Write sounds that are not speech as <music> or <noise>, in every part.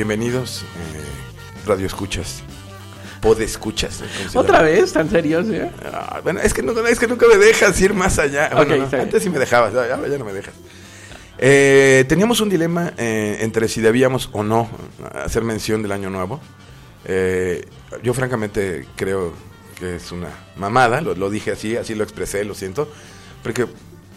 bienvenidos, eh, Radio Escuchas. Pod Escuchas. ¿Otra vez? ¿Tan serios? ¿eh? Ah, bueno, es que, no, es que nunca me dejas ir más allá. Bueno, antes sí me dejabas, ya, ya no me dejas. Eh, teníamos un dilema eh, entre si debíamos o no hacer mención del año nuevo. Eh, yo francamente creo que es una mamada, lo, lo dije así, así lo expresé, lo siento, porque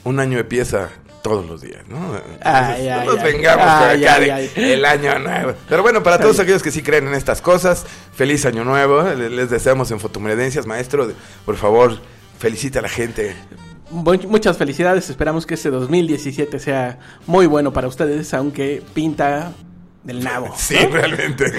un año empieza todos los días, ¿no? Ay, Entonces, ay, no nos ay. vengamos acá de el año nuevo. Pero bueno, para todos aquellos que sí creen en estas cosas, feliz año nuevo. Le- Les deseamos en Fotomeredencias, maestro, por favor, felicita a la gente. Mu- Muchas felicidades, esperamos que este 2017 sea muy bueno para ustedes, aunque pinta del nabo. <laughs> Sí, realmente.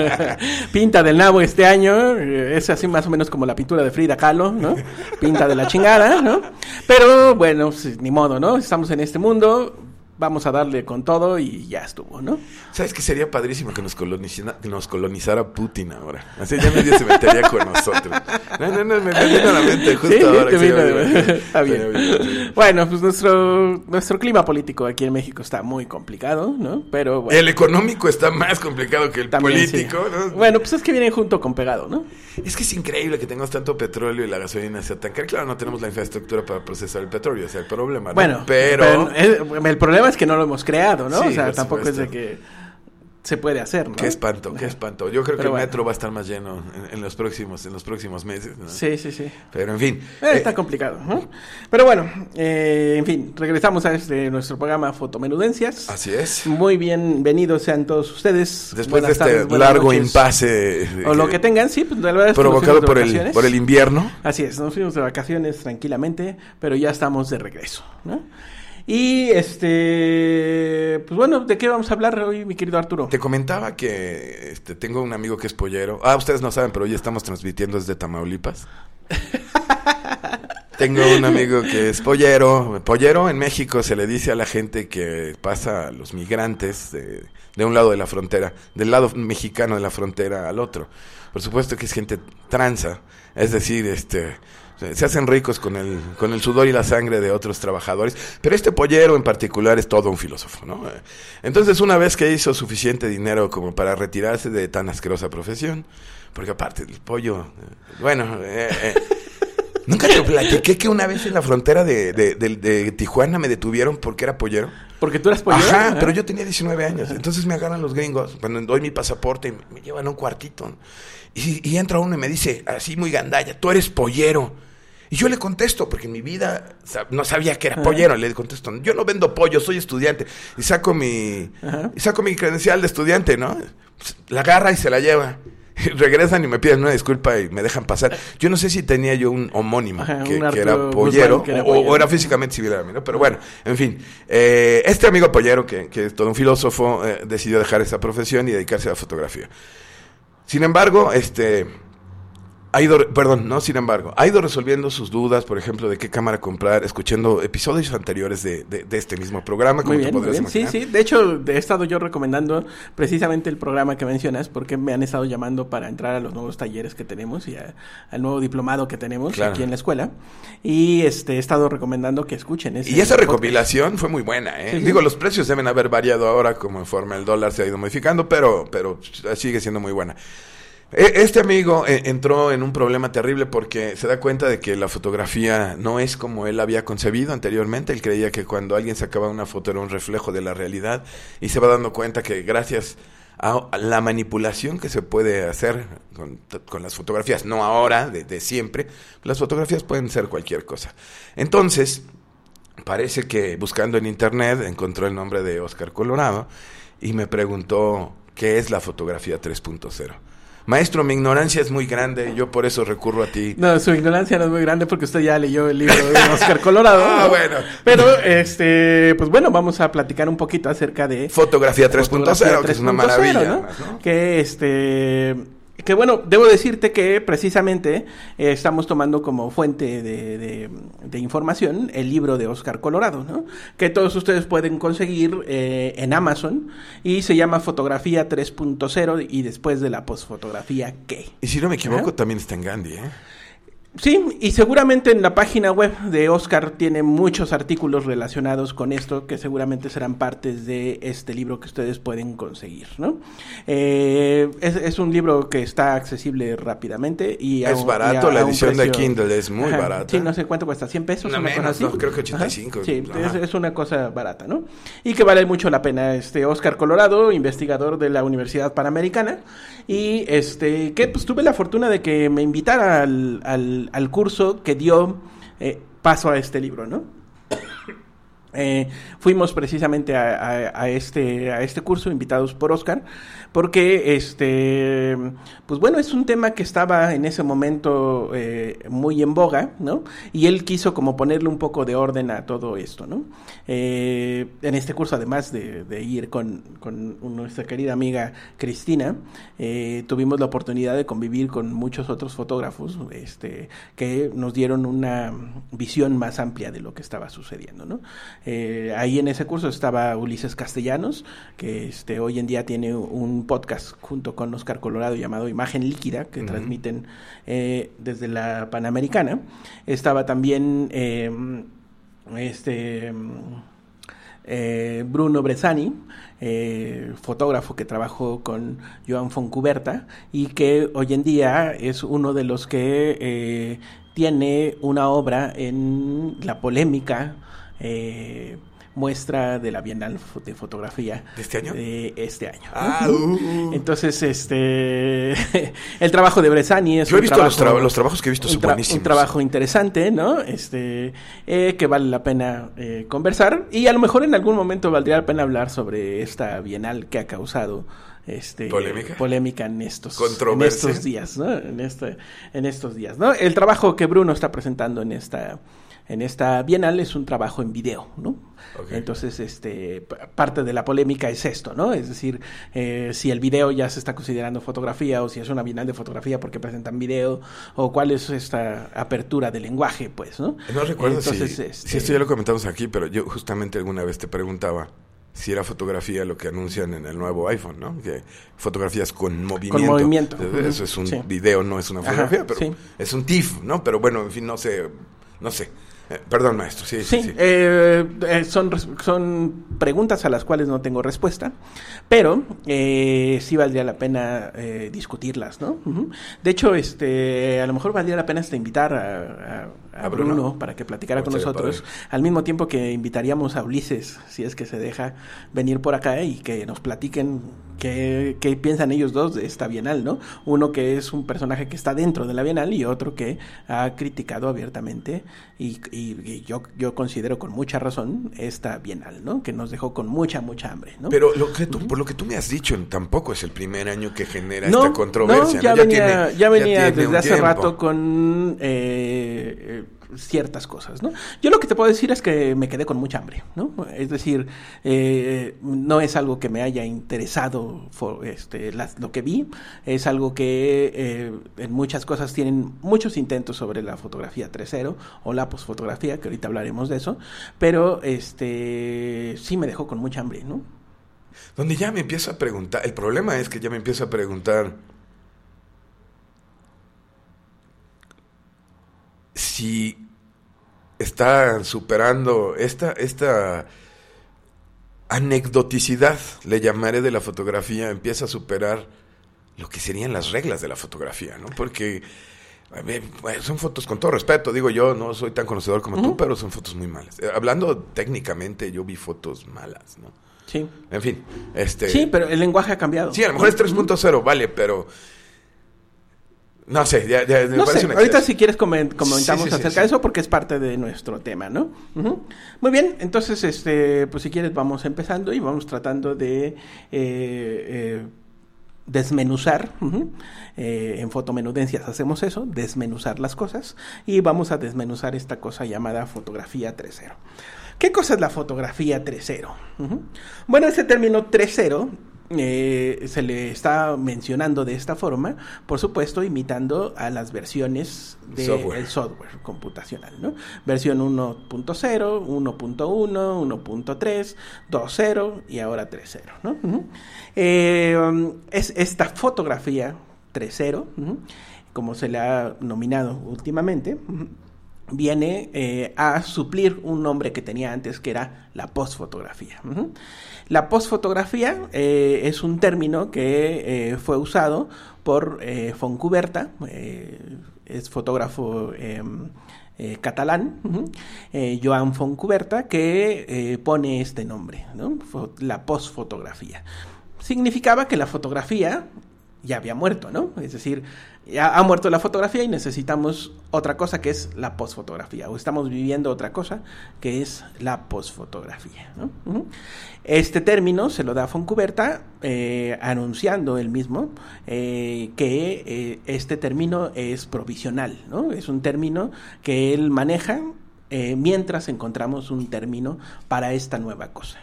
<laughs> Pinta del nabo este año, eh, es así más o menos como la pintura de Frida Kahlo, ¿no? Pinta de la chingada, ¿no? Pero bueno, pues, ni modo, ¿no? Estamos en este mundo, vamos a darle con todo y ya estuvo, ¿no? ¿Sabes que sería padrísimo que nos, coloniza- que nos colonizara Putin ahora? Así ya nadie se metería con nosotros. No, no, no, me, me vino a la mente justo Sí, ahora. te que vino, está bien. Bien. Bueno, pues nuestro, nuestro clima político aquí en México está muy complicado, ¿no? Pero bueno. El económico está más complicado que el también, político, sí. ¿no? Bueno, pues es que vienen junto con pegado, ¿no? Es que es increíble que tengamos tanto petróleo y la gasolina sea tan cara. Claro, no tenemos la infraestructura para procesar el petróleo, ese es el problema. ¿no? Bueno, pero... el problema es que no lo hemos creado, ¿no? Sí, o sea, tampoco es de que se puede hacer, ¿no? Qué espanto, qué espanto. Yo creo que el metro va a estar más lleno en, en los próximos, en los próximos meses. ¿no? Sí, sí, sí. Pero en fin. Eh, eh, está complicado, ¿no? Pero bueno, eh, en fin, regresamos a este, nuestro programa Fotomenudencias. así es. Muy bienvenidos sean todos ustedes. Después Buenas de este tardes, largo noches. impasse eh, O lo que tengan, sí, pues la verdad es que nos provocado por el, por el invierno. Así es, nos fuimos de vacaciones tranquilamente, pero ya estamos de regreso, ¿no? Y este, pues bueno, ¿de qué vamos a hablar hoy, mi querido Arturo? Te comentaba que este, tengo un amigo que es pollero. Ah, ustedes no saben, pero hoy estamos transmitiendo desde Tamaulipas. <laughs> tengo un amigo que es pollero. Pollero en México se le dice a la gente que pasa a los migrantes de, de un lado de la frontera, del lado mexicano de la frontera al otro. Por supuesto que es gente tranza, es decir, este se hacen ricos con el, con el sudor y la sangre de otros trabajadores, pero este pollero en particular es todo un filósofo, ¿no? Entonces, una vez que hizo suficiente dinero como para retirarse de tan asquerosa profesión, porque aparte el pollo, eh, bueno, eh, eh, nunca te platiqué que una vez en la frontera de, de- de- de Tijuana me detuvieron porque era pollero. Porque tú eras pollero. Ajá, Ajá. pero yo tenía 19 años. Entonces me agarran los gringos, cuando doy mi pasaporte, me- me llevan a un cuartito. Y, y entra uno y me dice, así muy gandalla, tú eres pollero. Y yo le contesto, porque en mi vida no sabía que era pollero. Le contesto, yo no vendo pollo, soy estudiante. Y saco mi, Ajá. y saco mi credencial de estudiante, ¿no? La agarra y se la lleva. <laughs> Y regresan y me piden una disculpa y me dejan pasar. Yo no sé si tenía yo un homónimo Ajá, que, un que era pollero, Guzmán que era o- pollero. o era físicamente civil a mí, ¿no? Pero bueno, en fin. eh, este amigo pollero, que, que es todo un filósofo, eh, decidió dejar esa profesión y dedicarse a la fotografía. Sin embargo, este ha ido, perdón, no, sin embargo, ha ido resolviendo sus dudas, por ejemplo, de qué cámara comprar, escuchando episodios anteriores de, de- de este mismo programa, como Muy te podrás bien. Sí, imaginar. sí. De hecho, he estado yo recomendando precisamente el programa que mencionas porque me han estado llamando para entrar a los nuevos talleres que tenemos y a- al nuevo diplomado que tenemos Claro. aquí en la escuela. Y este he estado recomendando que escuchen ese Y esa podcast. recopilación fue muy buena, ¿eh? Sí, sí. Digo, los precios deben haber variado ahora conforme el dólar se ha ido modificando, pero, pero sigue siendo muy buena. E- Este amigo eh, entró en un problema terrible porque se da cuenta de que la fotografía no es como él había concebido anteriormente. Él creía que cuando alguien sacaba una foto era un reflejo de la realidad y se va dando cuenta que gracias a la manipulación que se puede hacer con, las fotografías, no ahora, de siempre, las fotografías pueden ser cualquier cosa. Entonces, parece que buscando en internet encontró el nombre de Oscar Colorado y me preguntó qué es la fotografía 3.0. Maestro, mi ignorancia es muy grande, yo por eso recurro a ti. No, su ignorancia no es muy grande porque usted ya leyó el libro de Oscar Colorado. <laughs> Ah, ¿no? bueno. Pero, este, pues bueno, vamos a platicar un poquito acerca de Fotografía 3.0, Fotografía que es una 3.0, maravilla. ¿no? además, ¿no? Que este que bueno, debo decirte que precisamente eh, estamos tomando como fuente de, de- de información el libro de Oscar Colorado, ¿no? Que todos ustedes pueden conseguir eh, en Amazon y se llama Fotografía 3.0 y después de la posfotografía, ¿qué? Y si no me equivoco, también está en Gandhi, ¿eh? Sí, y seguramente en la página web de Oscar tiene muchos artículos relacionados con esto que seguramente serán partes de este libro que ustedes pueden conseguir, ¿no? Eh, es, un libro que está accesible rápidamente y es barato, la edición de Kindle es muy barata. Sí, no sé cuánto cuesta, 100 pesos. No, menos, no, creo que 85. Sí, es, una cosa barata, ¿no? Y que vale mucho la pena. Este Oscar Colorado, investigador de la Universidad Panamericana y este que pues tuve la fortuna de que me invitara al al, curso que dio eh, paso a este libro, ¿no? Eh, fuimos precisamente a, este, a este curso invitados por Oscar porque este pues bueno es un tema que estaba en ese momento eh, muy en boga no y él quiso como ponerle un poco de orden a todo esto no eh, en este curso además de, ir con, nuestra querida amiga Cristina eh, tuvimos la oportunidad de convivir con muchos otros fotógrafos este que nos dieron una visión más amplia de lo que estaba sucediendo no ahí en ese curso estaba Ulises Castellanos que este hoy en día tiene un podcast junto con Oscar Colorado llamado Imagen Líquida, que transmiten eh, desde la Panamericana. Estaba también eh, este eh, Bruno Bresani, fotógrafo que trabajó con Joan Foncuberta y que hoy en día es uno de los que tiene una obra en la polémica muestra de la Bienal de Fotografía. ¿De este año? De este año. Ah, uh. Entonces, este, <laughs> el trabajo de Bresani es Yo he visto los, trabajos que he visto, son buenísimos. Un trabajo interesante, ¿no? Este, eh, que vale la pena eh, conversar y a lo mejor en algún momento valdría la pena hablar sobre esta Bienal que ha causado este, ¿Polémica? polémica en estos, en estos días, ¿no? En, este, en estos días, ¿no? El trabajo que Bruno está presentando en esta en esta bienal es un trabajo en video, ¿no? Entonces, este, parte de la polémica es esto, ¿no? Es decir, eh, si el video ya se está considerando fotografía o si es una bienal de fotografía porque presentan video o cuál es esta apertura del lenguaje, pues, ¿no? No recuerdo si, este si esto ya lo comentamos aquí, pero yo justamente alguna vez te preguntaba si era fotografía lo que anuncian en el nuevo iPhone, ¿no? Que fotografías con movimiento. Con movimiento. Eso es un video, no es una fotografía, pero es un TIFF, ¿no? Pero bueno, en fin, no sé, no sé. Eh, perdón, maestro. Sí, sí. sí, eh, eh, son, son preguntas a las cuales no tengo respuesta, pero sí valdría la pena discutirlas, ¿no? De hecho, este, a lo mejor valdría la pena hasta invitar a, a, Bruno? para que platicara con nosotros, al mismo tiempo que invitaríamos a Ulises, si es que se deja venir por acá y que nos platiquen qué, qué piensan ellos dos de esta Bienal, ¿no? Uno que es un personaje que está dentro de la Bienal y otro que ha criticado abiertamente y, y, yo, yo considero con mucha razón esta Bienal, ¿no? Que nos dejó con mucha, mucha hambre, ¿no? Pero lo que tú, por lo que tú me has dicho, tampoco es el primer año que genera esta controversia. No, ya, venía, ya, venía desde hace rato con... Eh, ciertas cosas, ¿no? Yo lo que te puedo decir es que me quedé con mucha hambre, ¿no? Es decir, eh, no es algo que me haya interesado este, lo que vi, es algo que eh, en muchas cosas tienen muchos intentos sobre la fotografía 3.0 o la posfotografía, que ahorita hablaremos de eso, pero este sí me dejó con mucha hambre, ¿no? Donde ya me empiezo a preguntar, el problema es que ya me empiezo a preguntar si está superando esta, esta anecdoticidad, le llamaré de la fotografía, empieza a superar lo que serían las reglas de la fotografía, ¿no? Porque son fotos con todo respeto, digo yo, no soy tan conocedor como tú, pero son fotos muy malas. Eh, hablando técnicamente, yo vi fotos malas, ¿no? Sí. En fin, este... Sí, pero el lenguaje ha cambiado. Sí, a lo mejor es 3.0, vale, pero no sé, ya, ya no sé. Ahorita si quieres comentamos acerca de eso porque es parte de nuestro tema, ¿no? Muy bien, entonces, este, pues si quieres vamos empezando y vamos tratando de eh, eh, desmenuzar. Eh, en fotomenudencias hacemos eso, desmenuzar las cosas y vamos a desmenuzar esta cosa llamada fotografía 3.0. ¿Qué cosa es la fotografía 3.0? Bueno, ese término 3.0 eh, se le está mencionando de esta forma, por supuesto, imitando a las versiones del software. software computacional, ¿no? Versión 1.0, 1.1, 1.3, 2.0 y ahora 3.0, ¿no? Eh, es esta fotografía 3.0 como se le ha nominado últimamente, viene eh, a suplir un nombre que tenía antes que era la postfotografía. La postfotografía eh, es un término que eh, fue usado por Foncuberta, es fotógrafo em, catalán, Joan Foncuberta, que pone este nombre, la postfotografía. Significaba que la fotografía ya había muerto, ¿no? Es decir, ya ha muerto la fotografía y necesitamos otra cosa que es la posfotografía, o estamos viviendo otra cosa que es la posfotografía. Este término se lo da Foncuberta eh, anunciando él mismo eh, que eh, este término es provisional, ¿no? es un término que él maneja mientras encontramos un término para esta nueva cosa.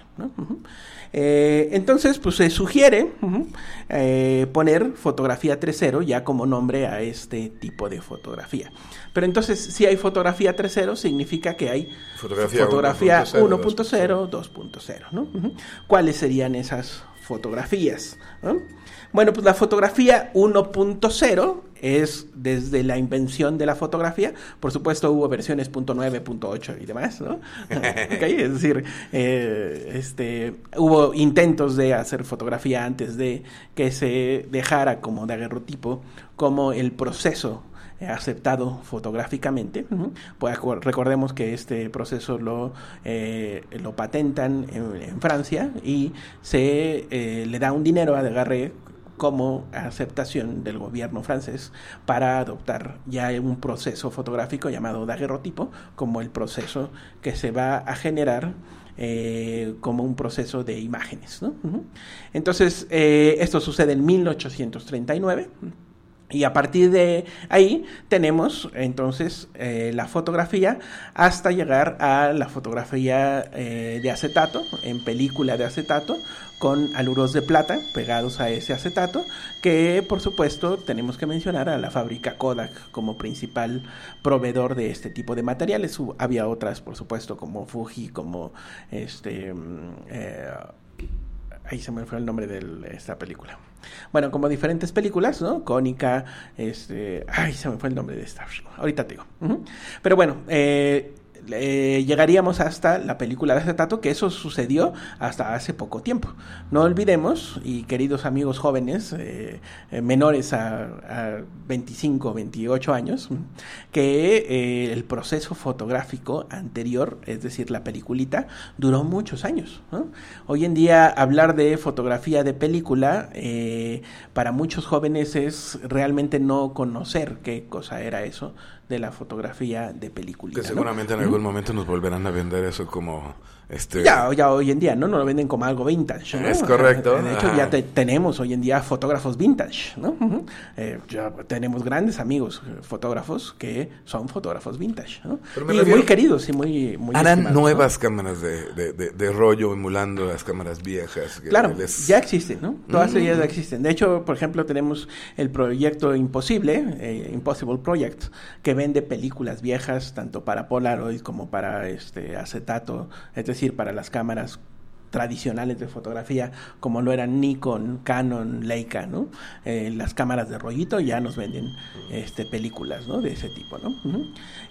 Eh, entonces, pues se sugiere eh, poner fotografía 3.0 ya como nombre a este tipo de fotografía. Pero entonces, si hay fotografía 3.0, significa que hay fotografía, 1.0, 2.0. ¿Cuáles serían esas fotografías? Bueno, pues la fotografía 1.0 es desde la invención de la fotografía. Por supuesto, hubo versiones .9, .8 y demás, ¿no? <laughs> es decir, eh, este, hubo intentos de hacer fotografía antes de que se dejara como daguerrotipo, como el proceso aceptado fotográficamente. Pues recordemos que este proceso lo, eh, lo patentan en, Francia y se eh, le da un dinero a Degarre como aceptación del gobierno francés para adoptar ya un proceso fotográfico llamado daguerrotipo como el proceso que se va a generar eh, como un proceso de imágenes. Entonces, eh, esto sucede en 1839. Y a partir de ahí tenemos entonces eh, la fotografía hasta llegar a la fotografía de acetato, en película de acetato, con aluros de plata pegados a ese acetato, que por supuesto tenemos que mencionar a la fábrica Kodak como principal proveedor de este tipo de materiales. Había otras, por supuesto, como Fuji, como este... Mm, eh, ahí se me fue el nombre de esta película. Bueno, como diferentes películas, ¿no? Cónica, este... Ay, se me fue el nombre de esta. Ahorita te digo. Pero bueno, eh, eh, llegaríamos hasta la película de acetato, que eso sucedió hasta hace poco tiempo. No olvidemos, y queridos amigos jóvenes, eh, eh, menores a, 25, 28 años, que el proceso fotográfico anterior, es decir, la peliculita, duró muchos años. Hoy en día hablar de fotografía de película para muchos jóvenes es realmente no conocer qué cosa era eso de la fotografía de película. Que seguramente en algún momento nos volverán a vender eso como este... Ya, ya hoy en día, ¿no? No lo venden como algo vintage. Es correcto. De hecho, ya tenemos hoy en día fotógrafos vintage, ¿no? Eh, ya tenemos grandes amigos eh, fotógrafos que son fotógrafos vintage, ¿no? y muy queridos y muy... muy Harán nuevas cámaras de, de, rollo emulando las cámaras viejas. claro, ya existen, ¿no? Todas ellas ya existen. De hecho, por ejemplo, tenemos el proyecto Imposible, eh, Impossible Project, que vende películas viejas tanto para Polaroid como para este acetato, es decir, para las cámaras tradicionales de fotografía como lo eran Nikon, Canon, Leica, ¿no? Eh, las cámaras de rollito ya nos venden este, películas, ¿no? De ese tipo, ¿no?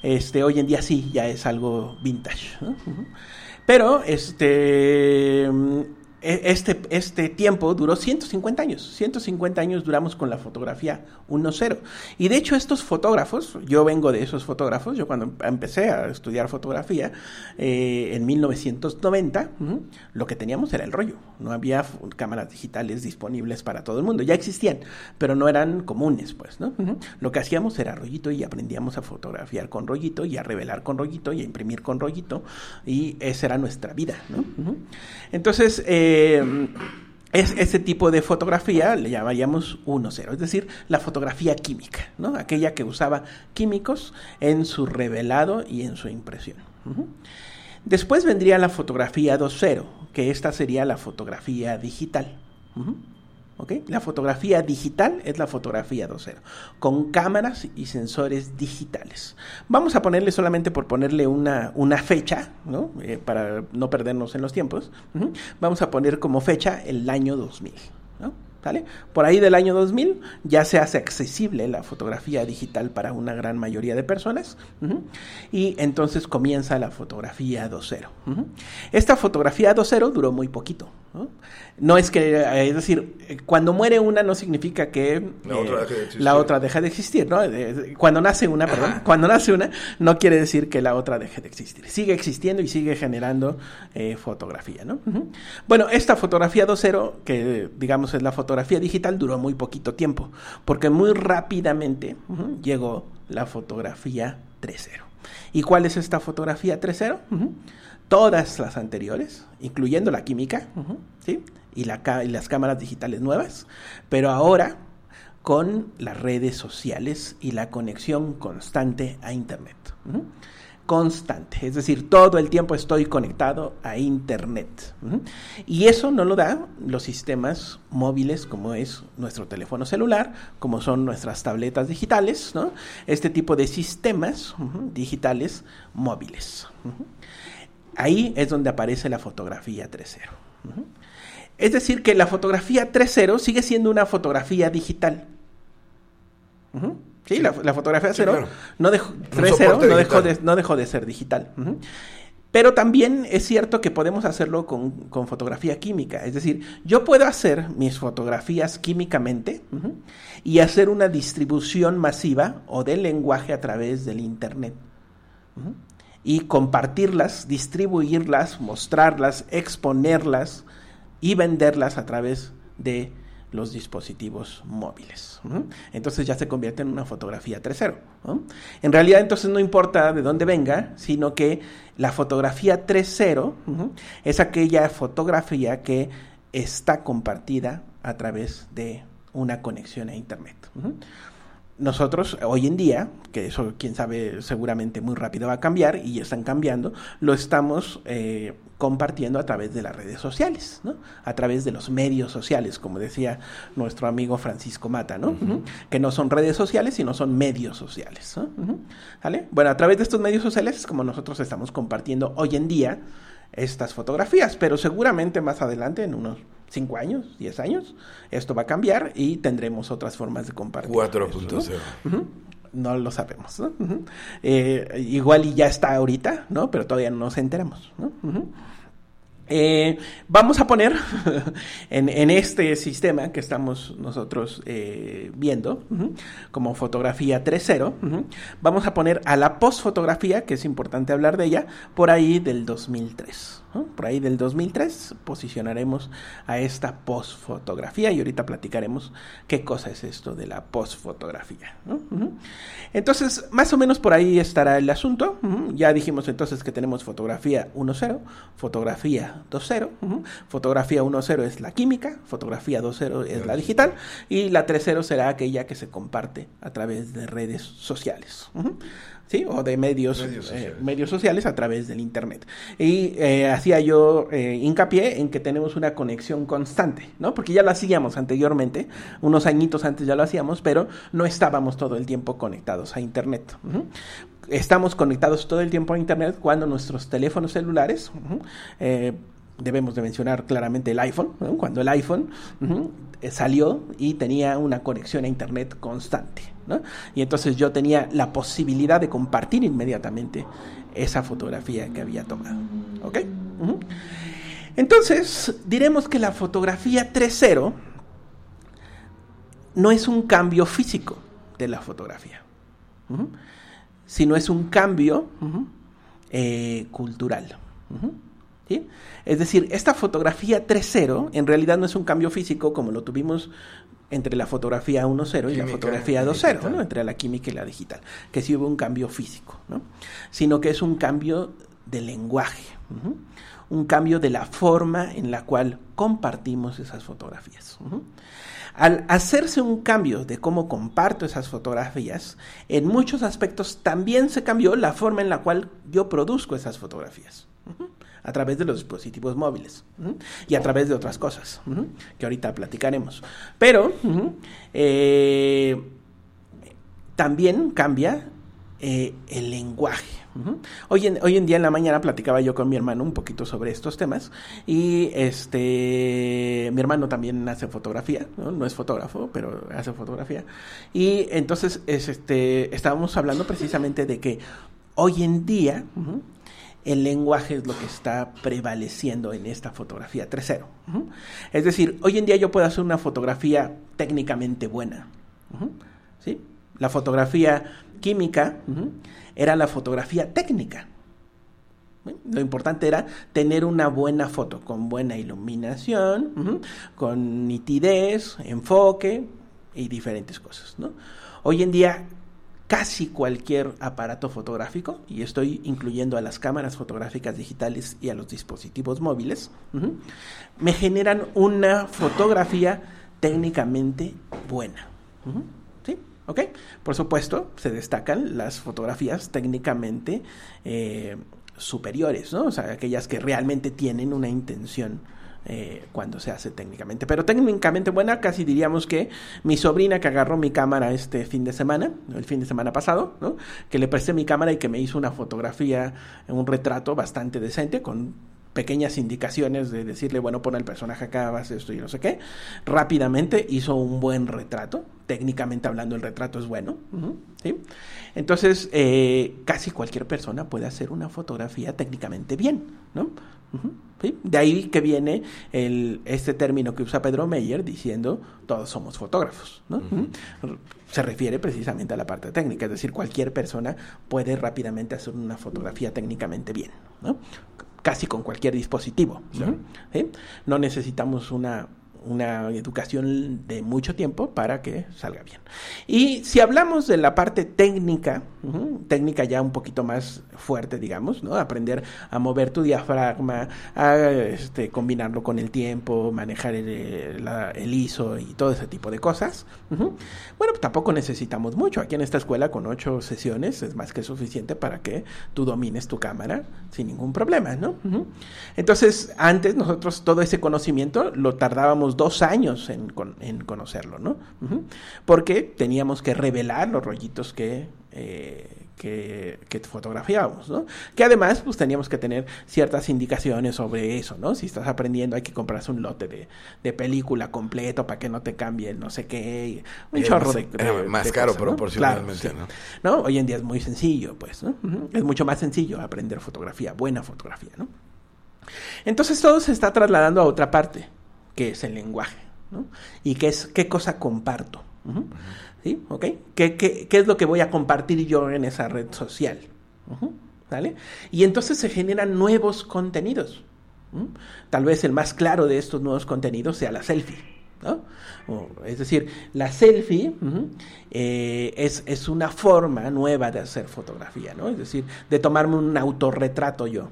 Este, hoy en día sí, ya es algo vintage, Pero, este este, este tiempo duró 150 años. 150 años duramos con la fotografía 1.0. Y de hecho estos fotógrafos, yo vengo de esos fotógrafos, yo cuando empecé a estudiar fotografía eh, en 1990, lo que teníamos era el rollo. No había cámaras digitales disponibles para todo el mundo. Ya existían, pero no eran comunes, pues, ¿no? Lo que hacíamos era rollito y aprendíamos a fotografiar con rollito y a revelar con rollito y a imprimir con rollito. Y esa era nuestra vida, ¿no? Entonces, eh, eh, es ese tipo de fotografía le llamaríamos 1.0, es decir, la fotografía química, ¿no? aquella que usaba químicos en su revelado y en su impresión. Después vendría la fotografía 2.0, que esta sería la fotografía digital. La fotografía digital es la fotografía 2.0, con cámaras y sensores digitales. Vamos a ponerle solamente por ponerle una, una fecha, ¿no? Eh, para no perdernos en los tiempos, vamos a poner como fecha el año 2000. ¿Sale? Por ahí del año 2000 ya se hace accesible la fotografía digital para una gran mayoría de personas y entonces comienza la fotografía 2.0. Esta fotografía 2.0 duró muy poquito. ¿No? es que, eh, es decir, cuando muere una no significa que la, otra, deja de existir, ¿no? Cuando nace una, perdón, cuando nace una no quiere decir que la otra deje de existir. Sigue existiendo y sigue generando eh, fotografía, ¿no? Bueno, esta fotografía 2.0, que digamos es la fotografía digital, duró muy poquito tiempo, porque muy rápidamente llegó la fotografía 3.0. ¿Y cuál es esta fotografía 3.0? Todas las anteriores, incluyendo la química, ¿sí? y, la, y las cámaras digitales nuevas, pero ahora con las redes sociales y la conexión constante a Internet constante, es decir, todo el tiempo estoy conectado a Internet. Y eso no lo da los sistemas móviles como es nuestro teléfono celular, como son nuestras tabletas digitales, ¿no? este tipo de sistemas digitales móviles. Ahí es donde aparece la fotografía 3.0. Es decir, que la fotografía 3.0 sigue siendo una fotografía digital. Sí, La, fotografía cero no, dejó, no, dejó de, no dejó de ser digital. Pero también es cierto que podemos hacerlo con, fotografía química. Es decir, yo puedo hacer mis fotografías químicamente y hacer una distribución masiva o del lenguaje a través del Internet. Y compartirlas, distribuirlas, mostrarlas, exponerlas y venderlas a través de los dispositivos móviles. Entonces ya se convierte en una fotografía 3.0. En realidad entonces no importa de dónde venga, sino que la fotografía 3.0 es aquella fotografía que está compartida a través de una conexión a Internet nosotros hoy en día, que eso quién sabe seguramente muy rápido va a cambiar y ya están cambiando, lo estamos eh, compartiendo a través de las redes sociales, ¿no? a través de los medios sociales, como decía nuestro amigo Francisco Mata, ¿no? que no son redes sociales, sino son medios sociales. ¿Vale? Bueno, a través de estos medios sociales es como nosotros estamos compartiendo hoy en día estas fotografías, pero seguramente más adelante, en unos 5 años, 10 años, esto va a cambiar y tendremos otras formas de compartir. 4.0. ¿no? no lo sabemos. ¿no? Eh, igual y ya está ahorita, ¿no? Pero todavía no nos enteramos. ¿no? Eh, vamos a poner <laughs> en, este sistema que estamos nosotros eh, viendo como fotografía 3.0, vamos a poner a la postfotografía, que es importante hablar de ella, por ahí del 2003. Por ahí del 2003 posicionaremos a esta postfotografía y ahorita platicaremos qué cosa es esto de la postfotografía. Entonces, más o menos por ahí estará el asunto. Ya dijimos entonces que tenemos fotografía 1.0, fotografía 2.0, fotografía 1.0 es la química, fotografía 2.0 es la digital y la 3.0 será aquella que se comparte a través de redes sociales. ¿Sí? o de medios, medios, eh, sociales. a través del Internet. Y eh, hacía yo eh, hincapié en que tenemos una conexión constante, ¿no? porque ya lo hacíamos anteriormente, unos añitos antes ya lo hacíamos, pero no estábamos todo el tiempo conectados a Internet. Estamos conectados todo el tiempo a Internet cuando nuestros teléfonos celulares debemos de mencionar claramente el iPhone, cuando el iPhone salió y tenía una conexión a Internet constante. Y entonces yo tenía la posibilidad de compartir inmediatamente esa fotografía que había tomado. ¿Ok? Entonces, diremos que la fotografía 3.0 no es un cambio físico de la fotografía, sino es un cambio eh, cultural. Es decir, esta fotografía 3.0 en realidad no es un cambio físico como lo tuvimos entre la fotografía 1.0 y la fotografía 2.0, ¿no? entre la química y la digital, que sí hubo un cambio físico, ¿no? sino que es un cambio de lenguaje, un cambio de la forma en la cual compartimos esas fotografías. Al hacerse un cambio de cómo comparto esas fotografías, en muchos aspectos también se cambió la forma en la cual yo produzco esas fotografías a través de los dispositivos móviles y a través de otras cosas que ahorita platicaremos. Pero eh, también cambia eh, el lenguaje. hoy, en, hoy en día en la mañana platicaba yo con mi hermano un poquito sobre estos temas y este mi hermano también hace fotografía, no, es fotógrafo, pero hace fotografía. Y entonces este, estábamos hablando precisamente de que hoy en día el lenguaje es lo que está prevaleciendo en esta fotografía 3.0. Es decir, hoy en día yo puedo hacer una fotografía técnicamente buena. ¿sí? La fotografía química era la fotografía técnica. Lo importante era tener una buena foto, con buena iluminación, con nitidez, enfoque y diferentes cosas. Hoy en día casi cualquier aparato fotográfico, y estoy incluyendo a las cámaras fotográficas digitales y a los dispositivos móviles, me generan una fotografía técnicamente buena. ¿Sí? Por supuesto, se destacan las fotografías técnicamente eh, superiores, ¿no? O sea, aquellas que realmente tienen una intención eh, cuando se hace técnicamente. Pero técnicamente buena, casi diríamos que mi sobrina que agarró mi cámara este fin de semana, el fin de semana pasado, ¿no? que le presté mi cámara y que me hizo una fotografía, un retrato bastante decente con pequeñas indicaciones de decirle, bueno, pon el personaje acá, vas esto y no sé qué. Rápidamente hizo un buen retrato. Técnicamente hablando, el retrato es bueno. ¿sí? Entonces, eh, casi cualquier persona puede hacer una fotografía técnicamente bien, ¿no? De ahí que viene el, este término que usa Pedro Meyer diciendo todos somos fotógrafos. ¿no? Se refiere precisamente a la parte técnica, es decir, cualquier persona puede rápidamente hacer una fotografía técnicamente bien. ¿no? Casi con cualquier dispositivo. No necesitamos una una educación de mucho tiempo para que salga bien. Y si hablamos de la parte técnica, técnica ya un poquito más fuerte, digamos, ¿no? Aprender a mover tu diafragma, a este, combinarlo con el tiempo, manejar el, el, ISO y todo ese tipo de cosas. Bueno, pues tampoco necesitamos mucho. Aquí en esta escuela con ocho sesiones es más que suficiente para que tú domines tu cámara sin ningún problema, ¿no? Entonces, antes nosotros todo ese conocimiento lo tardábamos dos años en, conocerlo, ¿no? Porque teníamos que revelar los rollitos que, eh, que, fotografiábamos, ¿no? Que además, pues teníamos que tener ciertas indicaciones sobre eso, ¿no? Si estás aprendiendo, hay que comprarse un lote de, película completo para que no te cambie el no sé qué, un chorro de, Más caro proporcionalmente, ¿no? ¿no? Hoy en día es muy sencillo, pues, ¿no? Es mucho más sencillo aprender fotografía, buena fotografía, ¿no? Entonces todo se está trasladando a otra parte qué es el lenguaje, ¿no? Y qué es qué cosa comparto. ¿Sí? ¿Ok? ¿Qué, ¿Qué, qué, es lo que voy a compartir yo en esa red social? ¿Vale? Y entonces se generan nuevos contenidos. Tal vez el más claro de estos nuevos contenidos sea la selfie es decir, la selfie eh, es, una forma nueva de hacer fotografía, ¿no? Es decir, de tomarme un autorretrato yo.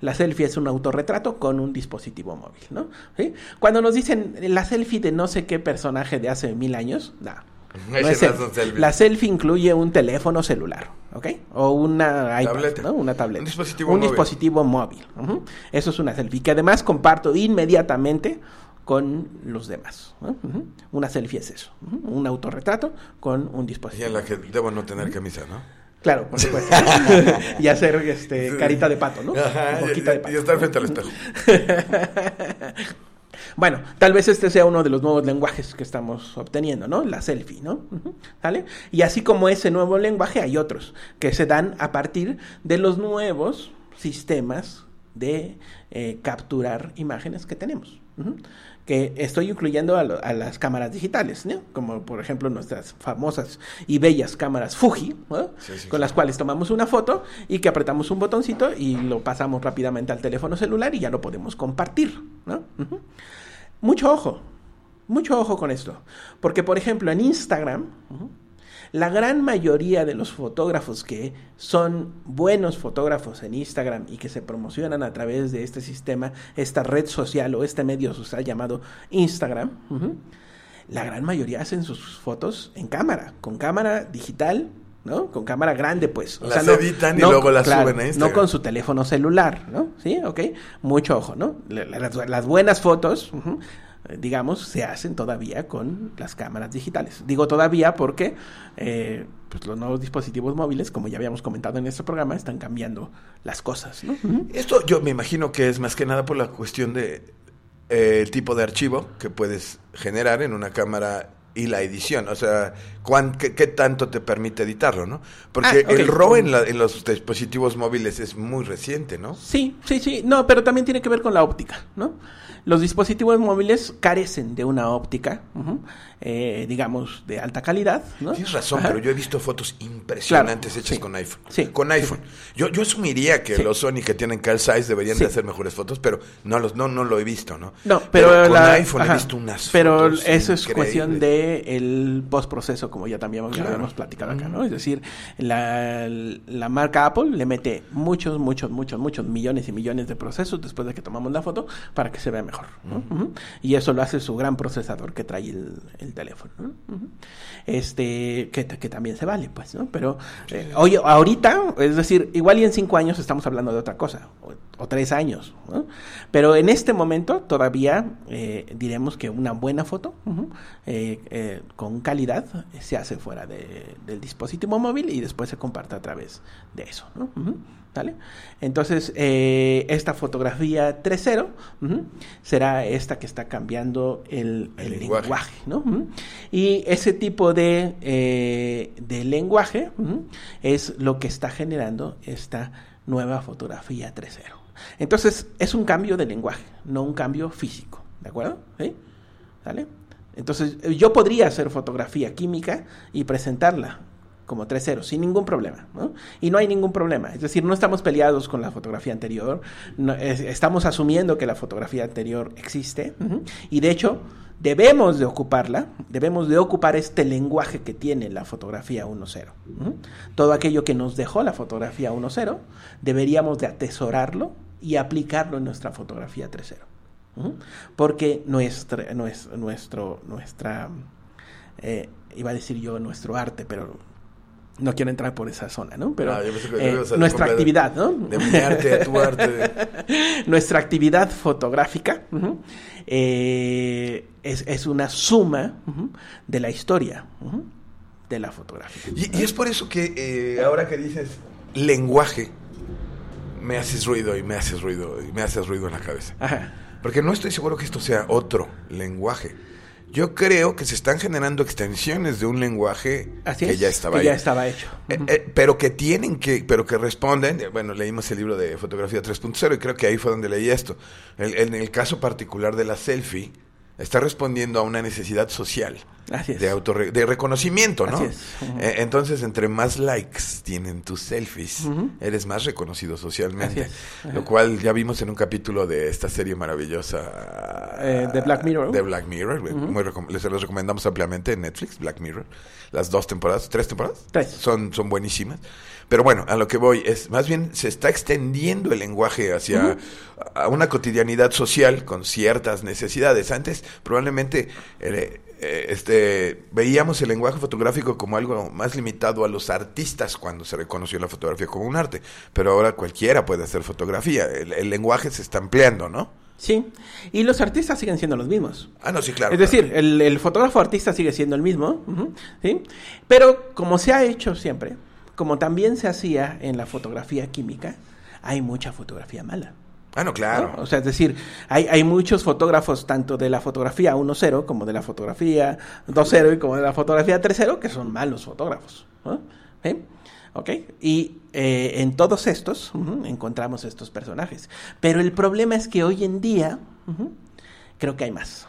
La selfie es un autorretrato con un dispositivo móvil, ¿no? Cuando nos dicen la selfie de no sé qué personaje de hace mil años, no. La selfie incluye un teléfono celular, ¿ok? O una iPad, ¿no? Una tableta. Un dispositivo móvil. Eso es una selfie que además comparto inmediatamente con los demás. Una selfie es eso, un autorretrato con un dispositivo. Y en la que debo no tener camisa, ¿no? Claro, por supuesto. <laughs> y hacer este, carita de pato, ¿no? y, de pato. y estar frente al espejo. <laughs> Bueno, tal vez este sea uno de los nuevos lenguajes que estamos obteniendo, ¿no? La selfie, ¿no? ¿Vale? Y así como ese nuevo lenguaje, hay otros que se dan a partir de los nuevos sistemas de eh, capturar imágenes que tenemos que estoy incluyendo a, las cámaras digitales, ¿no? como por ejemplo nuestras famosas y bellas cámaras Fuji, con las cuales tomamos una foto y que apretamos un botoncito y lo pasamos rápidamente al teléfono celular y ya lo podemos compartir. ¿no? Mucho ojo, mucho ojo con esto, porque por ejemplo en Instagram, la gran mayoría de los fotógrafos que son buenos fotógrafos en Instagram y que se promocionan a través de este sistema, esta red social o este medio social llamado Instagram, la gran mayoría hacen sus fotos en cámara, con cámara digital ¿no? Con cámara grande, pues. las editan y luego las suben a Instagram. No con su teléfono celular, ¿no? Sí, ok. Mucho ojo, ¿no? Las, buenas fotos digamos, se hacen todavía con las cámaras digitales. Digo todavía porque eh, pues los nuevos dispositivos móviles, como ya habíamos comentado en este programa, están cambiando las cosas. ¿no? Esto yo me imagino que es más que nada por la cuestión de eh, el tipo de archivo que puedes generar en una cámara y la edición, o sea, cuán, qué, qué tanto te permite editarlo, ¿no? Porque Ah, el RAW en, la- en los dispositivos móviles es muy reciente, ¿no? Sí, sí, sí. No, pero también tiene que ver con la óptica, ¿no? Los dispositivos móviles carecen de una óptica, eh, digamos, de alta calidad, ¿no? Tienes razón, Ajá. pero yo he visto fotos impresionantes Claro, hechas sí. con iPhone. Sí. Con iPhone. Yo, yo asumiría que los Sony que tienen Cal Size deberían de hacer mejores fotos, pero no los no no lo he visto, ¿no? No, pero, con la- iPhone ajá. he visto unas Pero fotos eso es cuestión de el postproceso, como ya también hemos- Claro. hemos platicado acá, ¿no? Es decir, la, la marca Apple le mete muchos, muchos, muchos, muchos millones y millones de procesos después de que tomamos la foto para que se vea mejor. Y eso lo hace su gran procesador que trae el, el teléfono. Este, que, que también se vale, pues, ¿no? Pero eh, oye, ahorita, es decir, igual y en cinco años estamos hablando de otra cosa, o, o tres años, ¿no? Pero en este momento todavía eh, diremos que una buena foto eh, eh, con calidad se hace fuera de- del dispositivo móvil y después se comparte a través de eso, ¿no? ¿Vale? Entonces, eh, esta fotografía 3.0 ujú, será esta que está cambiando el, El el lenguaje. lenguaje, ¿no? Y ese tipo de, eh, de lenguaje es lo que está generando esta nueva fotografía 3.0. Entonces, es un cambio de lenguaje, no un cambio físico, ¿de acuerdo? ¿Sí? ¿Sale? Entonces, eh, yo podría hacer fotografía química y presentarla como 3.0 sin ningún problema, ¿no? Y no hay ningún problema, es decir, no estamos peleados con la fotografía anterior, estamos asumiendo que la fotografía anterior existe y de hecho debemos de ocuparla, debemos de ocupar este lenguaje que tiene la fotografía 1.0. ujú. Todo aquello que nos dejó la fotografía 1.0 deberíamos de atesorarlo y aplicarlo en nuestra fotografía 3.0. Porque nuestra, nues- nuestro, nuestra, eh, iba a decir yo nuestro arte, pero no quiero entrar por esa zona, ¿no? Pero Ah, eh, nuestra actividad, ¿no? De mi arte a tu arte. <laughs> nuestra actividad fotográfica eh, es, es una suma de la historia de la fotografía. Y, y es por eso que eh, ahora que dices lenguaje, me haces ruido y me haces ruido y me haces ruido en la cabeza. Ajá. Porque no estoy seguro que esto sea otro lenguaje. Yo creo que se están generando extensiones de un lenguaje Así que es, ya estaba que ahí. ya estaba hecho. Eh, eh, pero que tienen que, pero que responden, eh, bueno, leímos el libro de fotografía 3.0 y creo que ahí fue donde leí esto. El- en el caso particular de la selfie, está respondiendo a una necesidad social Así es. de autorre- de reconocimiento, ¿no? Así es. Eh, entonces, entre más likes tienen tus selfies, eres más reconocido socialmente. Lo cual ya vimos en un capítulo de esta serie maravillosa Eh, de Black Mirror. De Black Mirror. Muy les los recomendamos ampliamente en Netflix, Black Mirror. Las dos temporadas, tres temporadas. Tres. Son, son buenísimas. Pero bueno, a lo que voy es, más bien se está extendiendo el lenguaje hacia a una cotidianidad social con ciertas necesidades. Antes probablemente eh, eh, este, veíamos el lenguaje fotográfico como algo más limitado a los artistas cuando se reconoció la fotografía como un arte. Pero ahora cualquiera puede hacer fotografía. El, el lenguaje se está ampliando, ¿no? Sí, y los artistas siguen siendo los mismos. Ah, no, sí, claro. es decir, el, el fotógrafo artista sigue siendo el mismo, ¿sí? Pero como se ha hecho siempre, como también se hacía en la fotografía química, hay mucha fotografía mala. Ah, no, claro. O sea, es decir, hay, hay muchos fotógrafos, tanto de la fotografía 1.0 como de la fotografía 2.0 y como de la fotografía 3.0, que son malos fotógrafos. ¿no? ¿Sí? ¿Ok? Y eh, en todos estos encontramos estos personajes. Pero el problema es que hoy en día creo que hay más.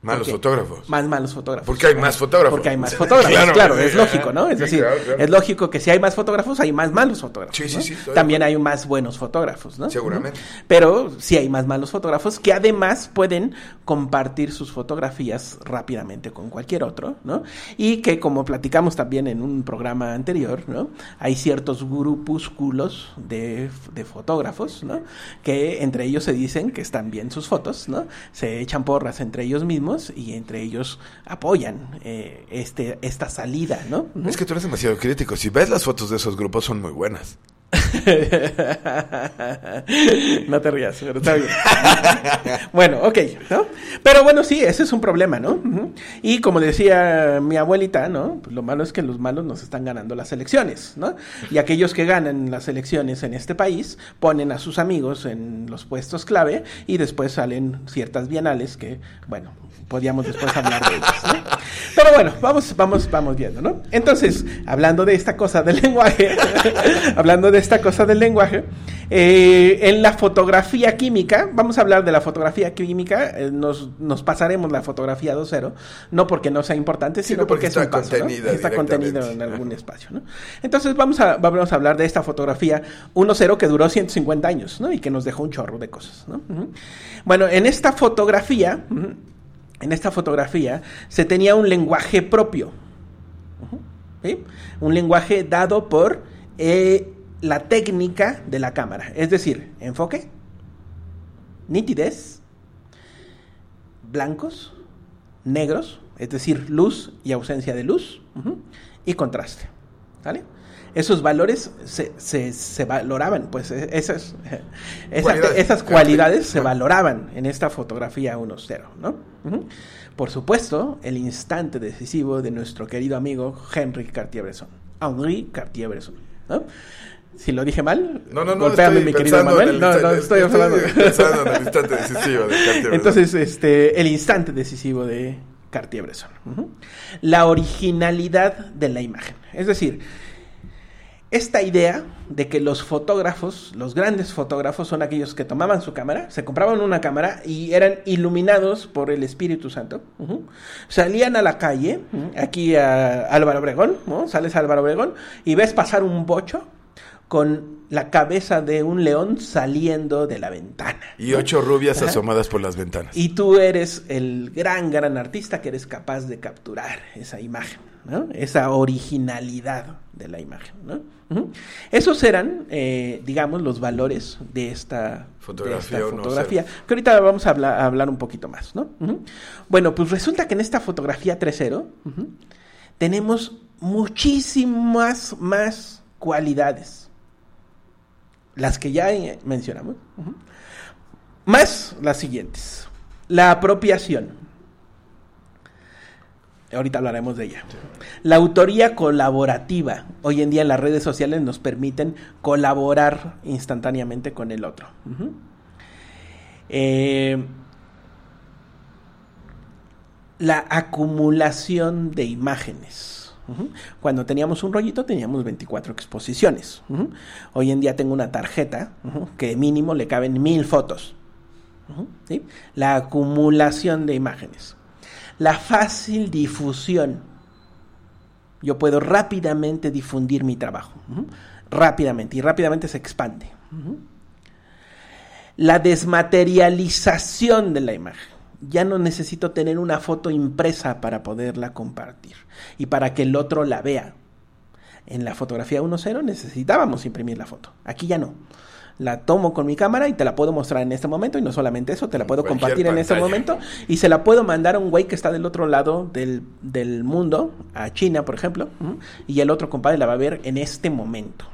Malos Porque- fotógrafos. Más malos fotógrafos. Porque hay más fotógrafos. Porque hay más <laughs> fotógrafos, claro, Claro, es sí, lógico, ¿no? Es sí, decir, claro, claro. es lógico que si hay más fotógrafos, hay más malos fotógrafos. Sí, sí, ¿no? sí, de También hay más buenos fotógrafos, ¿no? Seguramente. Pero sí hay más malos fotógrafos que además pueden compartir sus fotografías rápidamente con cualquier otro, ¿no? Y que como platicamos también en un programa anterior, ¿no? Hay ciertos grupúsculos de, de fotógrafos, ¿no? Que entre ellos se dicen que están bien sus fotos, ¿no? Se echan porras entre ellos mismos y entre ellos apoyan eh, este, esta salida, ¿no? Es que tú eres demasiado crítico. Si ves las fotos de esos grupos, son muy buenas. <laughs> no te rías, pero está bien. <laughs> bueno, ok, ¿no? Pero bueno, sí, ese es un problema, ¿no? Y como decía mi abuelita, ¿no? Pues lo malo es que los malos nos están ganando las elecciones, ¿no? Y aquellos que ganan las elecciones en este país ponen a sus amigos en los puestos clave y después salen ciertas bienales que, bueno, podríamos después hablar de ellas. Pero bueno, vamos, vamos, vamos viendo, ¿no? Entonces, hablando de esta cosa del lenguaje, <laughs> hablando de esta cosa del lenguaje, eh, en la fotografía química, vamos a hablar de la fotografía química, eh, nos, nos pasaremos la fotografía 2.0, no porque no sea importante, sino, Sino porque porque, es un está contenida Está contenido en algún espacio, ¿no? Entonces vamos a, vamos a hablar de esta fotografía 1.0 que duró 150 años, ¿no? Y que nos dejó un chorro de cosas, ¿no? Bueno, en esta fotografía, en esta fotografía se tenía un lenguaje propio. Un lenguaje dado por eh, la técnica de la cámara, es decir, enfoque, nitidez, blancos, negros, es decir, luz y ausencia de luz, y contraste. ¿Vale? Esos valores se, se- se valoraban, pues e- esas, <laughs> esas, Cualidades. esas cualidades se valoraban en esta fotografía 1.0, ¿no? Por supuesto, el instante decisivo de nuestro querido amigo Henry Cartier-Bresson. Henri Cartier-Bresson, ¿no? Si lo dije mal, No, no, no. golpéame, estoy mi querido Manuel. el No, no, estoy hablando. <laughs> pensando en el instante decisivo de Cartier. Entonces, este, el instante decisivo de Cartier-Bresson. La originalidad de la imagen. Es decir, esta idea de que los fotógrafos, los grandes fotógrafos, son aquellos que tomaban su cámara, se compraban una cámara y eran iluminados por el Espíritu Santo. Salían a la calle, aquí a Álvaro Obregón, ¿no? sales a Álvaro Obregón y ves pasar un bocho con la cabeza de un león saliendo de la ventana. Y ocho rubias Ajá. asomadas por las ventanas. Y tú eres el gran, gran artista que eres capaz de capturar esa imagen, ¿no? Esa originalidad de la imagen, ¿no? Esos eran, eh, digamos, los valores de esta Fotografía de esta 1.0. fotografía, que ahorita vamos a hablar, a hablar un poquito más, ¿no? Bueno, pues resulta que en esta fotografía 3.0 ujú, tenemos muchísimas más cualidades. Las que ya eh, mencionamos. Más las siguientes. La apropiación. Ahorita hablaremos de ella. La autoría colaborativa. Hoy en día las redes sociales nos permiten colaborar instantáneamente con el otro. Eh, la acumulación de imágenes. Cuando teníamos un rollito teníamos 24 exposiciones. Hoy en día tengo una tarjeta que mínimo le caben mil fotos. La acumulación de imágenes. La fácil difusión. Yo puedo rápidamente difundir mi trabajo. Rápidamente. Y rápidamente se expande. La desmaterialización de la imagen. Ya no necesito tener una foto impresa para poderla compartir y para que el otro la vea. En la fotografía 1.0 necesitábamos imprimir la foto. Aquí ya no. La tomo con mi cámara y te la puedo mostrar en este momento y no solamente eso, te la puedo cualquier compartir en este momento y se la puedo mandar a un güey que está del otro lado del, del mundo, a China, por ejemplo, y el otro compadre la va a ver en este momento.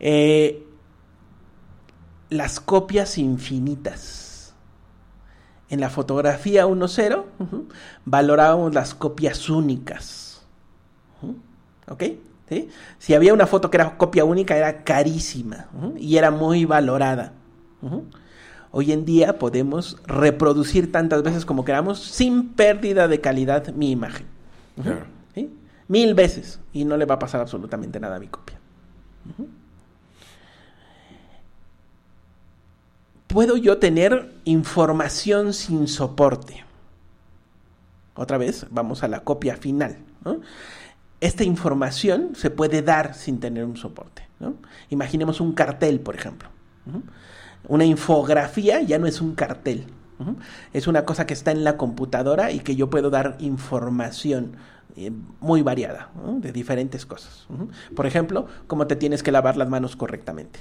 Eh, las copias infinitas. En la fotografía 1.0 ujú, valorábamos las copias únicas. ¿Ok? ¿Sí? Si había una foto que era copia única, era carísima y era muy valorada. Hoy en día podemos reproducir tantas veces como queramos sin pérdida de calidad mi imagen. Mil veces y no le va a pasar absolutamente nada a mi copia. Puedo yo tener información sin soporte. Otra vez, vamos a la copia final. Esta información se puede dar sin tener un soporte. Imaginemos un cartel, por ejemplo. Una infografía ya no es un cartel. Es una cosa que está en la computadora y que yo puedo dar información eh, muy variada de diferentes cosas. Por ejemplo, cómo te tienes que lavar las manos correctamente.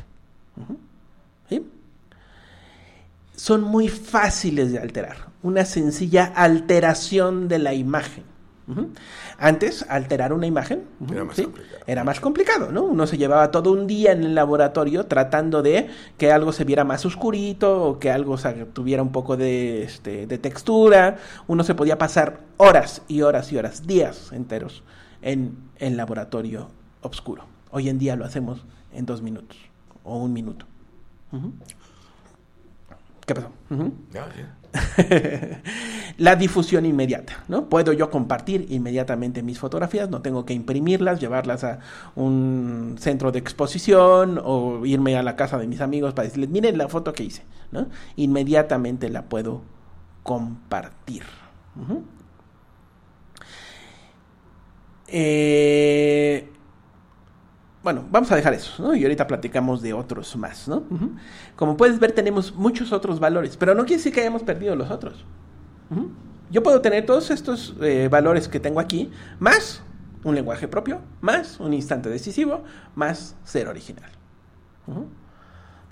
¿Sí? Son muy fáciles de alterar. Una sencilla alteración de la imagen. Antes, alterar una imagen Era más ¿sí? complicado. era más complicado, ¿no? Uno se llevaba todo un día en el laboratorio tratando de que algo se viera más oscurito o que algo tuviera un poco de, este, de textura. Uno se podía pasar horas y horas y horas, días enteros en el laboratorio oscuro. Hoy en día lo hacemos en dos minutos o un minuto. ¿Qué pasó? Ya. <laughs> la difusión inmediata, ¿no? Puedo yo compartir inmediatamente mis fotografías, no tengo que imprimirlas, llevarlas a un centro de exposición o irme a la casa de mis amigos para decirles, miren la foto que hice, ¿no? Inmediatamente la puedo compartir. Eh, bueno, vamos a dejar eso, ¿no? Y ahorita platicamos de otros más, ¿no? Como puedes ver, tenemos muchos otros valores, pero no quiere decir que hayamos perdido los otros. Yo puedo tener todos estos eh, valores que tengo aquí, más un lenguaje propio, más un instante decisivo, más ser original.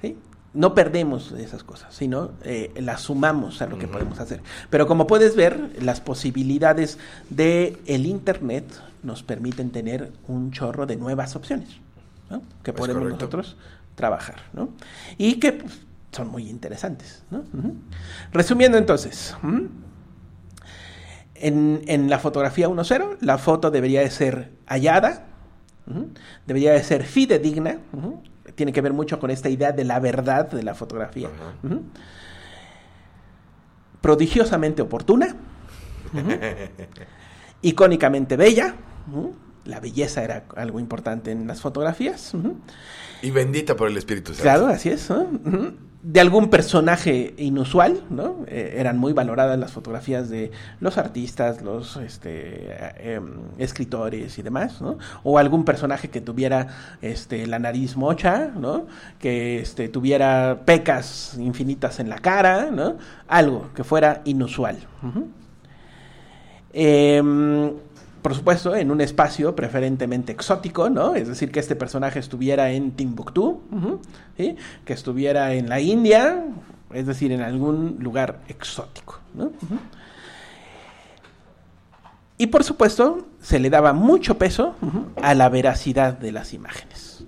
¿Sí? No perdemos esas cosas, sino eh, las sumamos a lo que podemos hacer. Pero como puedes ver, las posibilidades del el Internet nos permiten tener un chorro de nuevas opciones ¿no? que Es podemos correcto. nosotros trabajar. ¿no? Y que pues, son muy interesantes. ¿no? Resumiendo entonces, en, en la fotografía 1.0, la foto debería de ser hallada, debería de ser fidedigna, ujú, tiene que ver mucho con esta idea de la verdad de la fotografía, prodigiosamente oportuna, <laughs> icónicamente bella, la belleza era algo importante en las fotografías, Y bendita por el Espíritu Santo. Claro, así es. ¿no? De algún personaje inusual, ¿no? Eh, eran muy valoradas las fotografías de los artistas, los este, eh, em, escritores y demás, ¿no? O algún personaje que tuviera este, la nariz mocha, ¿no? Que este, tuviera pecas infinitas en la cara, ¿no? Algo que fuera inusual. Por supuesto, en un espacio preferentemente exótico, ¿no? Es decir, que este personaje estuviera en Timbuktu, que estuviera en la India, es decir, en algún lugar exótico. Y por supuesto, se le daba mucho peso a la veracidad de las imágenes.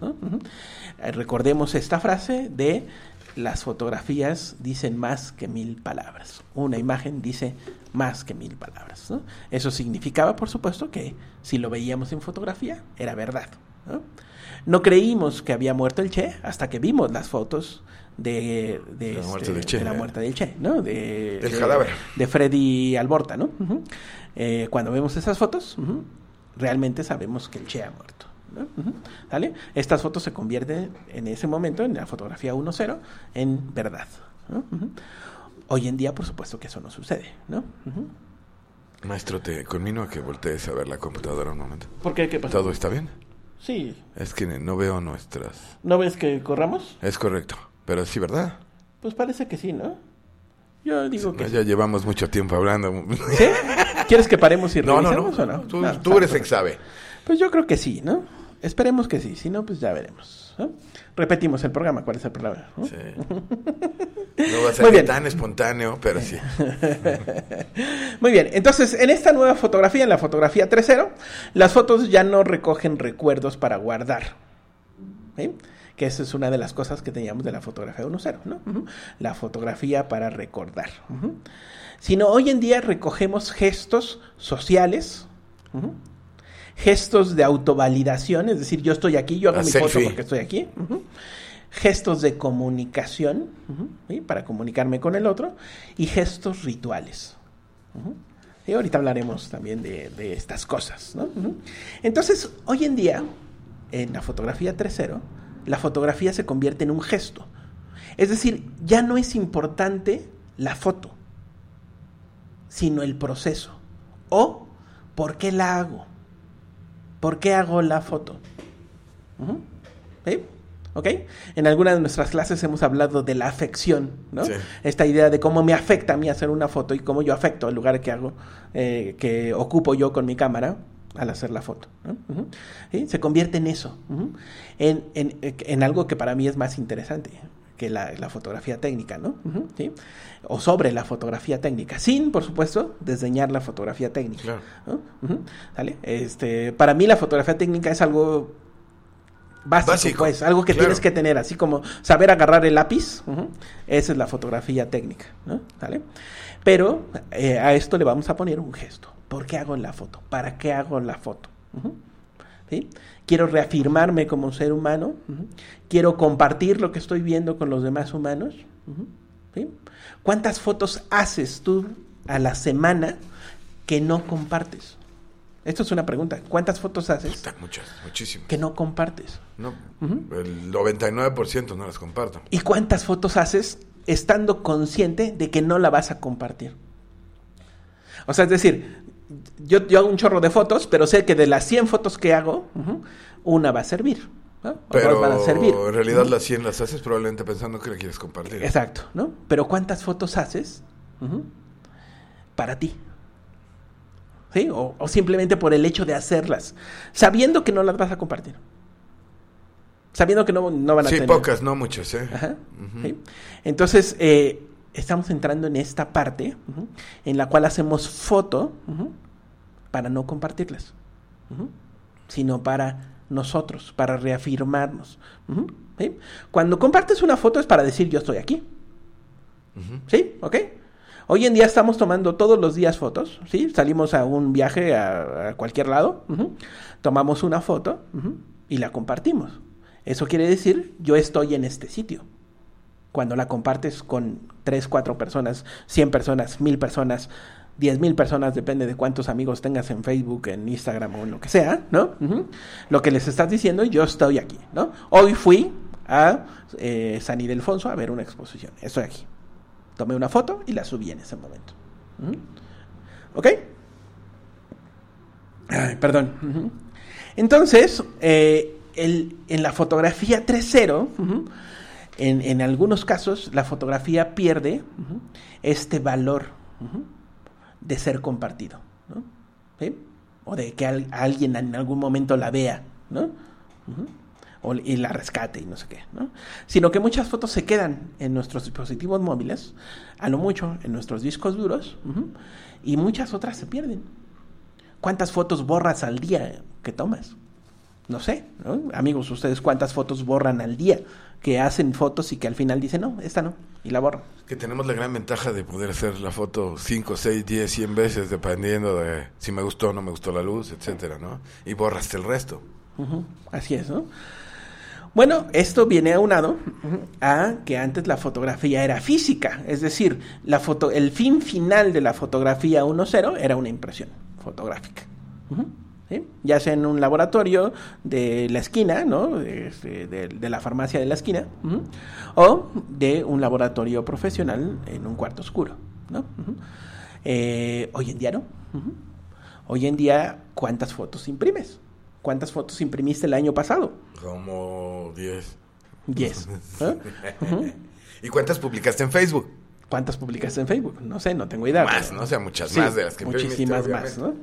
Eh, Recordemos esta frase de las fotografías dicen más que mil palabras. Una imagen dice más que mil palabras. ¿no? Eso significaba, por supuesto, que si lo veíamos en fotografía, era verdad. ¿no? No creímos que había muerto el Che hasta que vimos las fotos de, de, La muerte este, del Che, de la muerte del Che, ¿no? De, Del de- cadáver. de Freddy Alborta, ¿no? Eh, cuando vemos esas fotos, realmente sabemos que el Che ha muerto. ¿no? Ujú. ¿Sale? Estas fotos se convierten en ese momento, en la fotografía 1.0, en verdad. ¿no? Hoy en día, por supuesto que eso no sucede, ¿no? Maestro, te conmino a que voltees a ver la computadora un momento. ¿Por qué? ¿Qué pasó? ¿Todo está bien? Sí. Es que no veo nuestras... ¿No ves que corramos? Es correcto. Pero sí, ¿verdad? Pues parece que sí, ¿no? Yo digo que No, sí. ya llevamos mucho tiempo hablando. ¿Sí? ¿Quieres que paremos y No, no, revisemos no. o no? Tú, No, tú eres el que sabe. Pues yo creo que sí, ¿no? Esperemos que sí, si no, pues ya veremos. ¿no? Repetimos el programa, ¿cuál es el programa? ¿no? Sí. No va a Muy ser bien. tan espontáneo, pero sí. <laughs> Muy bien, entonces en esta nueva fotografía, en la fotografía 3.0, las fotos ya no recogen recuerdos para guardar. ¿sí? Que esa es una de las cosas que teníamos de la fotografía 1.0, ¿no? La fotografía para recordar. Sino hoy en día recogemos gestos sociales, gestos de autovalidación, es decir, yo estoy aquí, yo hago mi foto porque estoy aquí. Gestos de comunicación, para comunicarme con el otro, y gestos rituales. Y ahorita hablaremos también de, de estas cosas. Entonces, hoy en día, en la fotografía 3.0, la fotografía se convierte en un gesto. Es decir, ya no es importante la foto, sino el proceso. O, ¿por qué la hago? ¿Por qué hago la foto? ¿Sí? ¿Ok? En alguna de nuestras clases hemos hablado de la afección, ¿no? Sí. Esta idea de cómo me afecta a mí hacer una foto y cómo yo afecto al lugar que hago, eh, que ocupo yo con mi cámara al hacer la foto. ¿no? Ujú. ¿Sí? Se convierte en eso, en, en- en algo que para mí es más interesante, que la, la fotografía técnica, ¿no? ¿sí? O sobre la fotografía técnica, sin, por supuesto, desdeñar la fotografía técnica. Claro. ¿no? Ujú, ¿Sale? Este, para mí la fotografía técnica es algo básico, Básico, pues, algo que claro. tienes que tener, así como saber agarrar el lápiz, esa es la fotografía técnica, ¿no? ¿Sale? Pero eh, a esto le vamos a poner un gesto. ¿Por qué hago la foto? ¿Para qué hago la foto? Ujú. ¿Sí? Quiero reafirmarme como ser humano, quiero compartir lo que estoy viendo con los demás humanos. ¿Cuántas fotos haces tú a la semana que no compartes? Esto es una pregunta. ¿Cuántas fotos haces Puta, muchas, muchísimas. que no compartes? No. El 99% no las comparto. ¿Y cuántas fotos haces estando consciente de que no la vas a compartir? O sea, es decir, yo, yo hago un chorro de fotos, pero sé que de las 100 fotos que hago, una va a servir. ¿no? Pero van a servir. en realidad las 100 las haces probablemente pensando que la quieres compartir. Exacto, ¿no? Pero ¿cuántas fotos haces para ti? ¿Sí? O, o simplemente por el hecho de hacerlas, sabiendo que no las vas a compartir. Sabiendo que no, no van a Sí, tener. pocas, no muchas, ¿eh? Ajá. ¿sí? Entonces, eh, estamos entrando en esta parte en la cual hacemos foto para no compartirlas, sino para nosotros, para reafirmarnos. Cuando compartes una foto es para decir yo estoy aquí. ¿Sí? ¿Ok? Hoy en día estamos tomando todos los días fotos, ¿sí? Salimos a un viaje a, a cualquier lado, tomamos una foto y la compartimos. Eso quiere decir, yo estoy en este sitio. Cuando la compartes con 3, 4 personas, 100 personas, 1000 personas, 10 mil personas, depende de cuántos amigos tengas en Facebook, en Instagram o en lo que sea, ¿no? Lo que les estás diciendo, yo estoy aquí, ¿no? Hoy fui a eh, San Ildefonso a ver una exposición. Estoy aquí. Tomé una foto y la subí en ese momento. Ujú. ¿Ok? Ay, perdón. Entonces, eh, el- en la fotografía 3.0, ujú, en, en algunos casos, la fotografía pierde este valor de ser compartido. ¿no? ¿Sí? O de que al- alguien en algún momento la vea. ¿no? O, y la rescate y no sé qué, ¿no? Sino que muchas fotos se quedan en nuestros dispositivos móviles, a lo mucho en nuestros discos duros, y muchas otras se pierden. ¿Cuántas fotos borras al día que tomas? No sé, ¿no? Amigos, ustedes cuántas fotos borran al día, que hacen fotos y que al final dicen, no, esta no, y la borran. Que tenemos la gran ventaja de poder hacer la foto 5, 6, 10, 100 veces, dependiendo de si me gustó o no me gustó la luz, etcétera, ¿no? Y borraste el resto. Ujú, Así es, ¿no? Bueno, esto viene aunado a que antes la fotografía era física, es decir, la foto, el fin final de la fotografía 1.0 era una impresión fotográfica. Ujú, ¿sí? Ya sea en un laboratorio de la esquina, ¿no? De, de- de- de la farmacia de la esquina, o de un laboratorio profesional en un cuarto oscuro, ¿no? Eh, hoy en día no. Hoy en día, ¿cuántas fotos imprimes? ¿Cuántas fotos imprimiste el año pasado? Como 10. 10. ¿eh? ¿Y cuántas publicaste en Facebook? ¿Cuántas publicaste en Facebook? No sé, no tengo idea. Más, pero- ¿no? O sea, muchas Sí, más de las que Muchísimas más, ¿no?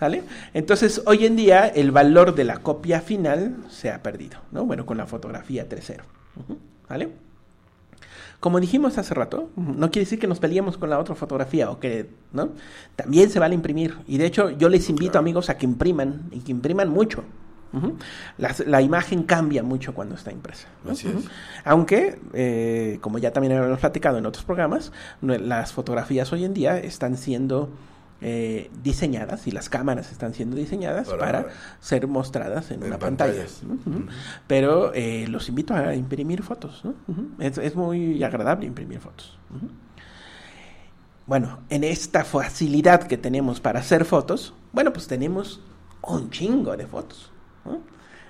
¿Vale? Entonces, hoy en día, el valor de la copia final se ha perdido, ¿no? Bueno, con la fotografía 3.0. Ujú. ¿Vale? Como dijimos hace rato, no quiere decir que nos peleemos con la otra fotografía o que, ¿no? También se vale imprimir. Y de hecho, yo les invito, amigos, a que impriman y que impriman mucho. La imagen cambia mucho cuando está impresa. ¿no? Así es. Aunque, eh, como ya también habíamos platicado en otros programas, no- las fotografías hoy en día están siendo eh, diseñadas y las cámaras están siendo diseñadas Para- para, ser mostradas en, en una pantalla. Pero eh, los invito a imprimir fotos. es, es muy agradable imprimir fotos. Bueno, en esta facilidad que tenemos para hacer fotos, bueno, pues tenemos un chingo de fotos. ¿No?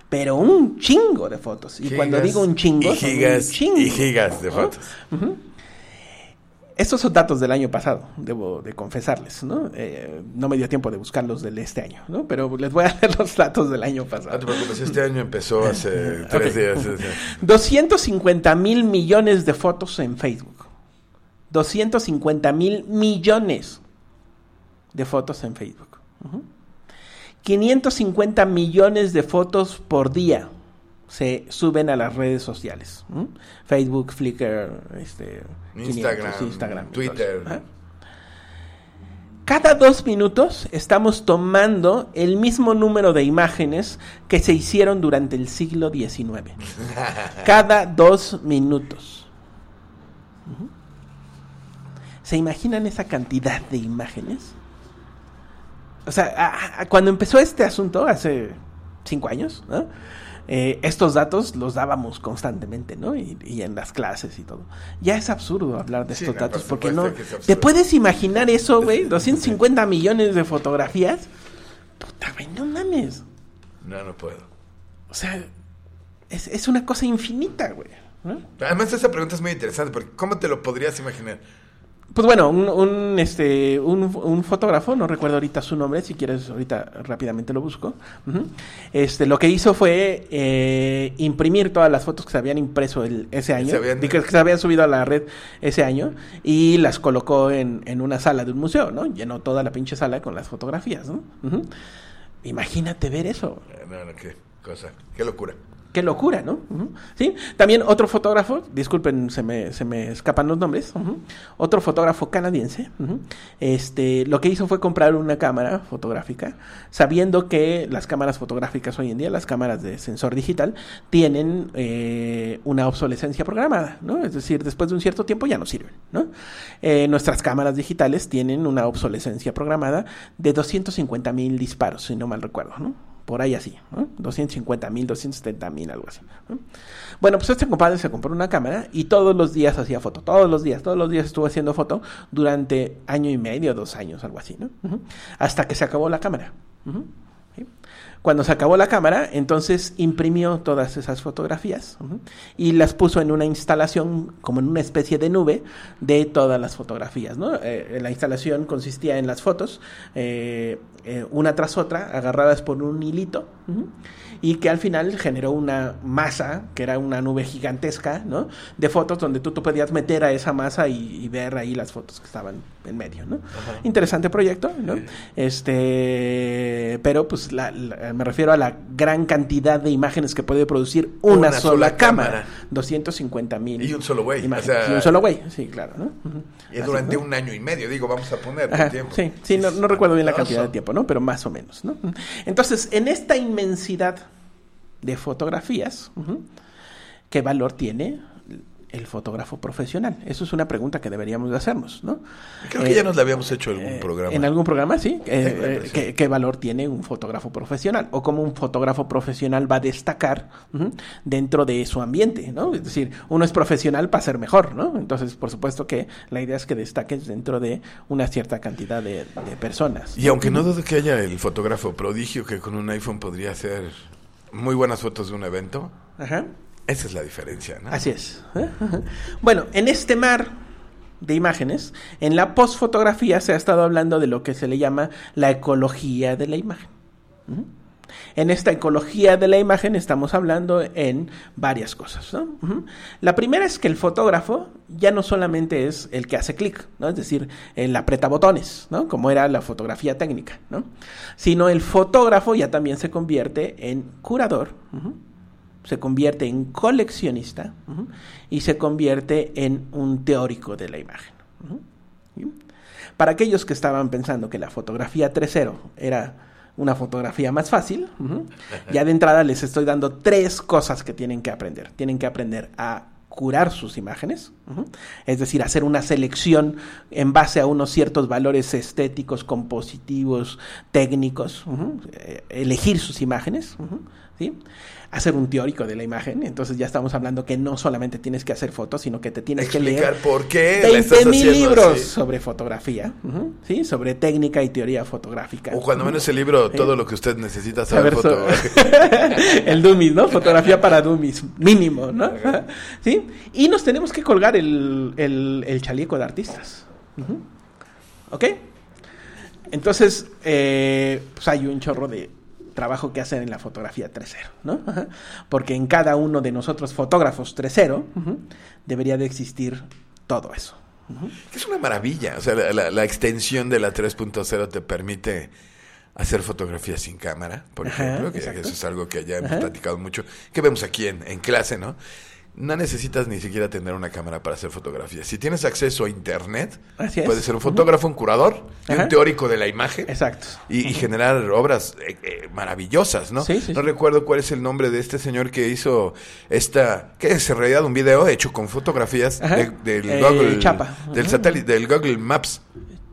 Pero un chingo de fotos. Y cuando digo un chingo, y son un gigas chingo, y gigas de ¿no? fotos. Ujú. Estos son datos del año pasado, debo de confesarles, ¿no? Eh, no me dio tiempo de buscarlos del este año, ¿no? Pero les voy a <laughs> dar los datos del año No te pasado. preocupes, este año empezó hace <laughs> tres días. o sea, 250 mil millones de fotos en Facebook. 250 mil millones de fotos en Facebook. Ujú. 550 millones de fotos por día se suben a las redes sociales. Facebook, Flickr, este, 500, Instagram, Twitter. Cada dos minutos estamos tomando el mismo número de imágenes que se hicieron durante el siglo XIX. <laughs> Cada dos minutos. ¿Se imaginan esa cantidad de imágenes? O sea, a- a- cuando empezó este asunto, hace cinco años, ¿no? Eh, estos datos los dábamos constantemente, ¿no? Y, y en las clases y todo. Ya es absurdo hablar de estos datos por porque no... ¿Te puedes imaginar eso, güey? <laughs> 250 millones de fotografías. Puta, güey, no mames. No, no puedo. O sea, es, es una cosa infinita, güey. ¿no? Además, esa pregunta es muy interesante, porque ¿cómo te lo podrías imaginar? Pues bueno, un, un, este, un, un fotógrafo, no recuerdo ahorita su nombre, si quieres ahorita rápidamente lo busco. Este, lo que hizo fue eh, imprimir todas las fotos que se habían impreso el- ese año, Se habían- que, que se habían subido a la red ese año, y las colocó en, en una sala de un museo, ¿no? Llenó toda la pinche sala con las fotografías, ¿no? Imagínate ver eso. Eh, No, no, qué cosa, qué locura. Qué locura, ¿no? Sí. También otro fotógrafo, disculpen, se me, se me escapan los nombres. Otro fotógrafo canadiense, este, lo que hizo fue comprar una cámara fotográfica, sabiendo que las cámaras fotográficas hoy en día, las cámaras de sensor digital, tienen eh, una obsolescencia programada, ¿no? Es decir, después de un cierto tiempo ya no sirven, ¿no? Eh, nuestras cámaras digitales tienen una obsolescencia programada de 250 mil disparos, si no mal recuerdo, ¿no? Por ahí así, ¿no? 250 mil, 270 mil, algo así. ¿no? Bueno, pues este compadre se compró una cámara y todos los días hacía foto, todos los días, todos los días estuvo haciendo foto durante año y medio, dos años, algo así, ¿no? Hasta que se acabó la cámara. Cuando se acabó la cámara, entonces imprimió todas esas fotografías y las puso en una instalación, como en una especie de nube, de todas las fotografías. ¿no? Eh, la instalación consistía en las fotos, eh, eh, una tras otra, agarradas por un hilito, y que al final generó una masa, que era una nube gigantesca, ¿no? de fotos donde tú, tú podías meter a esa masa y ver ahí las fotos que estaban en medio. ¿no? Ajá. Interesante proyecto, ¿no? Sí. Este, pero pues la- la- me refiero a la gran cantidad de imágenes que puede producir una, Una sola, sola cámara. cámara. 250 mil. Y un solo güey, imágenes. o sea- y un solo güey, sí, claro, ¿no? Y durante ¿no? un año y medio, digo, vamos a poner Ajá, tiempo. sí, sí, no, no recuerdo bien la cantidad de tiempo, ¿no? Pero más o menos, ¿no? Entonces, en esta inmensidad de fotografías, ¿qué valor tiene el fotógrafo profesional? Eso es una pregunta que deberíamos de hacernos, ¿no? Creo que Eh, ya nos la habíamos hecho en algún eh, programa. En algún programa, sí. Eh, eh. ¿qué, qué valor tiene un fotógrafo profesional? O cómo un fotógrafo profesional va a destacar dentro de su ambiente, ¿no? Es decir, uno es profesional para ser mejor, ¿no? Entonces, por supuesto que la idea es que destaques dentro de una cierta cantidad de, de personas. Y aunque no dudo que haya el fotógrafo prodigio que con un iPhone podría hacer muy buenas fotos de un evento, Ajá. Esa es la diferencia, ¿no? Así es. <laughs> Bueno, en este mar de imágenes, en la postfotografía se ha estado hablando de lo que se le llama la ecología de la imagen. Ujú. En esta ecología de la imagen estamos hablando en varias cosas. ¿no? Ujú. La primera es que el fotógrafo ya no solamente es el que hace clic, ¿no? es decir, el aprieta botones, ¿no? como era la fotografía técnica, ¿no? sino el fotógrafo ya también se convierte en curador. ujú, se convierte en coleccionista y se convierte en un teórico de la imagen. Para aquellos que estaban pensando que la fotografía 3.0 era una fotografía más fácil, <laughs> ya de entrada les estoy dando tres cosas que tienen que aprender. Tienen que aprender a curar sus imágenes, es decir, hacer una selección en base a unos ciertos valores estéticos, compositivos, técnicos, eh, elegir sus imágenes, ¿sí? hacer un teórico de la imagen, entonces ya estamos hablando que no solamente tienes que hacer fotos, sino que te tienes que Explicar leer por qué la estás 20 mil libros así. sobre fotografía, ¿sí? sobre técnica y teoría fotográfica. O cuando menos el libro, todo lo que usted necesita Saber saber so- foto. <laughs> el dummies, ¿no? Fotografía para dummies, mínimo, ¿no? ¿Sí? Y nos tenemos que colgar el, el, el chaleco de artistas. ¿Ok? Entonces, eh, pues hay un chorro de trabajo que hacer en la fotografía 3.0, ¿no? Ajá. Porque en cada uno de nosotros fotógrafos 3.0 ujú, debería de existir todo eso. Ujú. Es una maravilla. O sea, la, la- la extensión de la 3.0 te permite hacer fotografías sin cámara, por Ajá, ejemplo, que exacto. eso es algo que ya hemos Ajá. platicado mucho, que vemos aquí en, en clase, ¿no? No necesitas ni siquiera tener una cámara para hacer fotografías. Si tienes acceso a internet, Así es. puedes ser un fotógrafo, un curador y un teórico de la imagen. Exacto. Y, y generar obras eh, eh, maravillosas, ¿no? Sí, sí, no sí. recuerdo cuál es el nombre de este señor que hizo esta, que es en realidad un video hecho con fotografías de- del Eh, Google, Chapa. del Ujú. satélite, del Google Maps,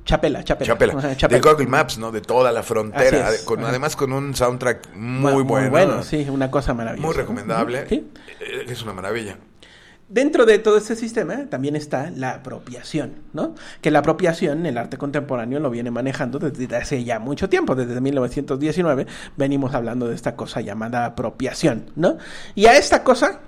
Chapela, Chapela. Chapela, <laughs> Ajá, de Chapela. Google Maps, ¿no? De toda la frontera, con- Ajá. además con un soundtrack muy bueno, bueno, sí, una cosa maravillosa. muy recomendable, Sí. Es una maravilla. Dentro de todo este sistema también está la apropiación, ¿no? Que la apropiación, el arte contemporáneo lo viene manejando desde hace ya mucho tiempo, desde 1919 venimos hablando de esta cosa llamada apropiación, ¿no? Y a esta cosa,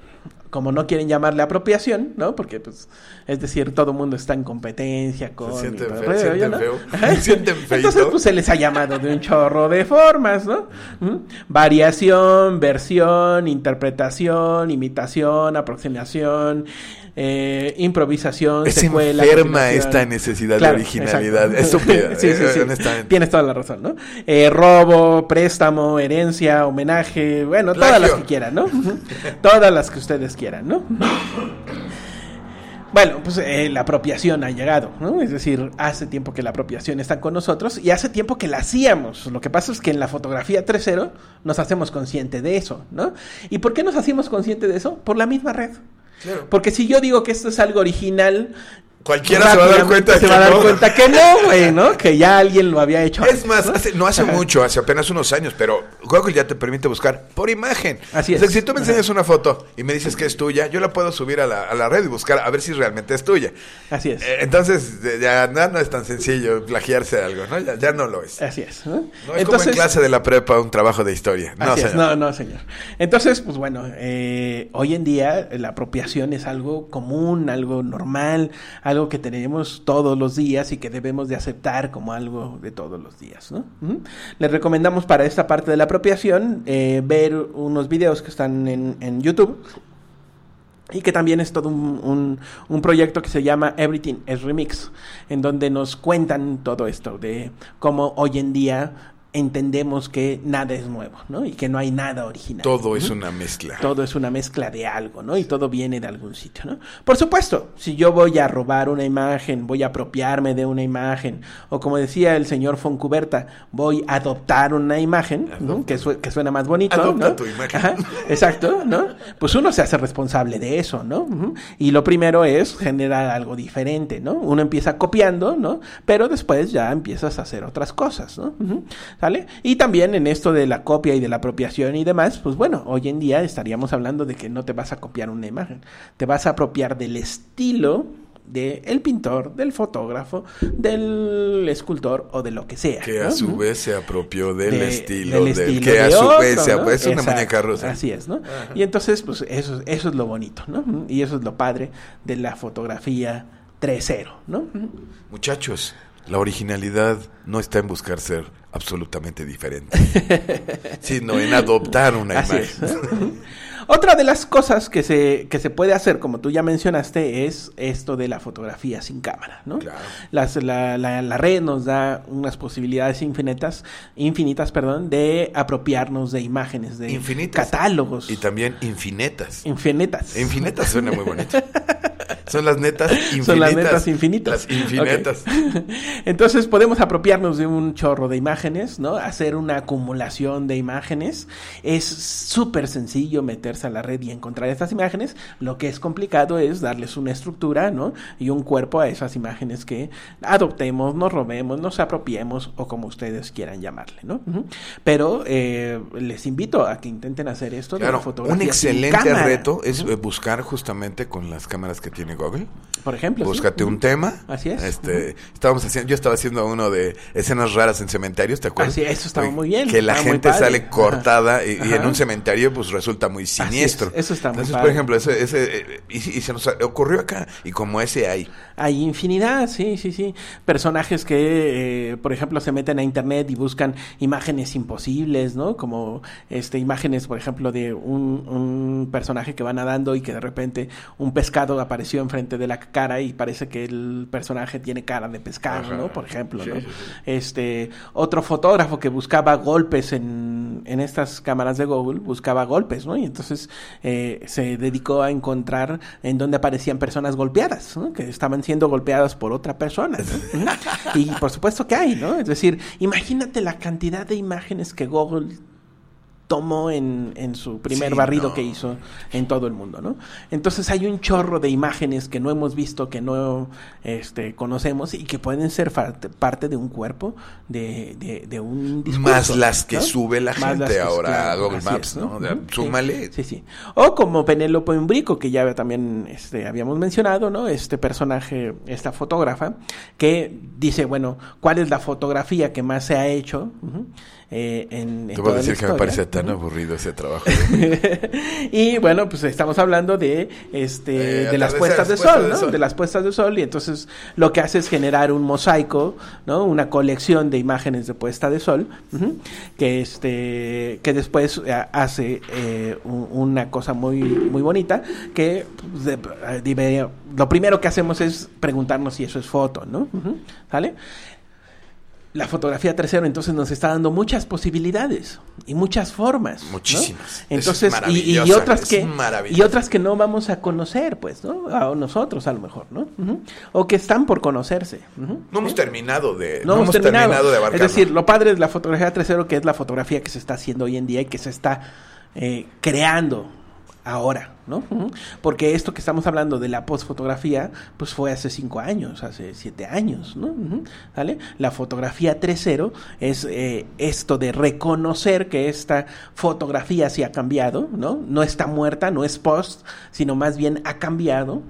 como no quieren llamarle apropiación, ¿no? Porque, pues, es decir, todo el mundo está en competencia con... Se sienten feo, sienten ¿no? feo, <laughs> <laughs> sienten. Entonces, pues, se les ha llamado de un chorro de formas, ¿no? ¿Mm? Variación, versión, interpretación, imitación, aproximación, eh, improvisación, Es secuela. enferma esta necesidad Claro, de originalidad. exacto. Es <laughs> sí, sí, eh, sí. honestamente. Tienes toda la razón, ¿no? Eh, robo, préstamo, herencia, homenaje, bueno, todas las que quieran, ¿no? <laughs> todas las que ustedes quieran, ¿no? Bueno, pues eh, la apropiación ha llegado, ¿no? Es decir, hace tiempo que la apropiación está con nosotros y hace tiempo que la hacíamos. Lo que pasa es que en la fotografía 3.0 nos hacemos consciente de eso, ¿no? ¿Y por qué nos hacemos consciente de eso? Por la misma red. Porque si yo digo que esto es algo original, Cualquiera se va a dar cuenta se que va a dar no. cuenta que no, güey, ¿no? <laughs> Que ya alguien lo había hecho. Es más, ¿no? hace- no hace Ajá. mucho, hace apenas unos años, pero Google ya te permite buscar por imagen. Así O sea, es. si tú me enseñas una foto y me dices que es tuya, yo la puedo subir a la, a la red y buscar a ver si realmente es tuya. Así es. Eh, entonces, eh, ya no, no es tan sencillo plagiarse algo, ¿no? Ya, ya no lo es. Así es. ¿no? No es como en clase de la prepa un trabajo de historia. No, Así es, señor. no, no, señor. Entonces, pues bueno, eh, hoy en día la apropiación es algo común, algo normal, algo que tenemos todos los días y que debemos de aceptar como algo de todos los días. Les recomendamos para esta parte de la apropiación eh, ver unos videos que están en, en YouTube y que también es todo un, un- un proyecto que se llama Everything is Remix, en donde nos cuentan todo esto de cómo hoy en día entendemos que nada es nuevo, ¿no? Y que no hay nada original. Todo es una mezcla. Todo es una mezcla de algo, ¿no? Y todo viene de algún sitio, ¿no? Por supuesto, si yo voy a robar una imagen, voy a apropiarme de una imagen, o como decía el señor Foncuberta, voy a adoptar una imagen, ¿no? que, su- que suena más bonito, Adopta ¿no? tu imagen. Ajá, exacto, ¿no? Pues uno se hace responsable de eso, ¿no? Y lo primero es generar algo diferente, ¿no? Uno empieza copiando, ¿no? Pero después ya empiezas a hacer otras cosas, ¿no? Y también en esto de la copia y de la apropiación y demás, pues bueno, hoy en día estaríamos hablando de que no te vas a copiar una imagen, te vas a apropiar del estilo del pintor, del fotógrafo, del escultor o de lo que sea. Que a su vez se apropió del de- estilo del, estilo que a de su otro, vez se ¿no? es una Exacto, muñeca rusa. Así es, ¿no? Y entonces, pues eso, eso es lo bonito, ¿no? Y eso es lo padre de la fotografía 3.0, ¿no? Muchachos, la originalidad no está en buscar ser absolutamente diferente, <laughs> sino en adoptar una Así imagen. es. <laughs> Otra de las cosas que se, que se puede hacer, como tú ya mencionaste, es esto de la fotografía sin cámara, ¿no? Claro. Las- la, la- la red nos da unas posibilidades infinitas, infinitas, perdón, de apropiarnos de imágenes, de Infinitas. catálogos. Y también infinitas. infinitas. Infinitas suena muy bonito. <laughs> <laughs> Son las netas infinitas. Son las netas infinitas. Las infinitas. <laughs> Entonces podemos apropiarnos de un chorro de imágenes, ¿no? Hacer una acumulación de imágenes. Es súper sencillo meterse a la red y encontrar estas imágenes. Lo que es complicado es darles una estructura, ¿no? Y un cuerpo a esas imágenes que adoptemos, nos robemos, nos apropiemos o como ustedes quieran llamarle, ¿no? Pero eh, les invito a que intenten hacer esto de la Claro, fotografía un excelente reto es eh, buscar justamente con las cámaras que tiene Google. Por ejemplo. sí. Búscate un tema. Así es. Este, estábamos haciendo, yo estaba haciendo uno de escenas raras en cementerios, ¿te acuerdas? Así, eso estaba muy bien, Que la estaba muy gente sale cortada y, y en un cementerio pues resulta muy siniestro. es, eso está muy Entonces, padre. por ejemplo, ese, ese, y, y se nos ocurrió acá y como ese hay. Hay infinidad, sí, sí, sí. Personajes que, eh, por ejemplo, se meten a internet y buscan imágenes imposibles, ¿no? Como este imágenes, por ejemplo, de un, un personaje que va nadando y que de repente un pescado apareció enfrente de la cara y parece que el personaje tiene cara de pescado, ¿no? Por ejemplo, ¿no? Este, otro fotógrafo que buscaba golpes en, en estas cámaras de Google, buscaba golpes, ¿no? Y entonces eh, se dedicó a encontrar en donde aparecían personas golpeadas, ¿no? Que estaban siendo golpeadas por otra persona, <laughs> y por supuesto que hay, ¿no? Es decir, imagínate la cantidad de imágenes que Google tomó en, en su primer barrido que hizo en todo el mundo, ¿no? Entonces hay un chorro de imágenes que no hemos visto, que no este, conocemos y que pueden ser parte de un cuerpo, de, de, un discurso. Más las que sube la gente ahora a Google Maps, ¿no? súmale. Sí, sí, O como Penélope Umbrico, que ya también este, habíamos mencionado, ¿no? Este personaje, esta fotógrafa, que dice, bueno, ¿cuál es la fotografía que más se ha hecho? Eh, en, Te voy a decir que me parece tan aburrido ese trabajo. <laughs> y bueno, pues estamos hablando de este eh, de las puestas de sol, ¿no? De, las puestas de sol y entonces lo que hace es generar un mosaico, ¿no? Una colección de imágenes de puesta de sol que este que después eh, hace una cosa muy muy bonita que pues, lo primero que hacemos es preguntarnos si eso es foto, ¿no? ¿Sale? La fotografía 3.0 entonces nos está dando muchas posibilidades y muchas formas. Muchísimas. Entonces, y, otras que y otras que no vamos a conocer, pues, ¿no? A nosotros a lo mejor, ¿no? O que están por conocerse. No hemos terminado de no, hemos terminado, de abarcar. Es decir, lo padre de la fotografía 3.0 que es la fotografía que se está haciendo hoy en día y que se está eh, creando ahora, ¿no? Porque esto que estamos hablando de la postfotografía, pues fue hace cinco años, hace siete años, ¿no? ¿Vale? La fotografía 3.0 es eh, esto de reconocer que esta fotografía sí ha cambiado, ¿no? No está muerta, no es post, sino más bien ha cambiado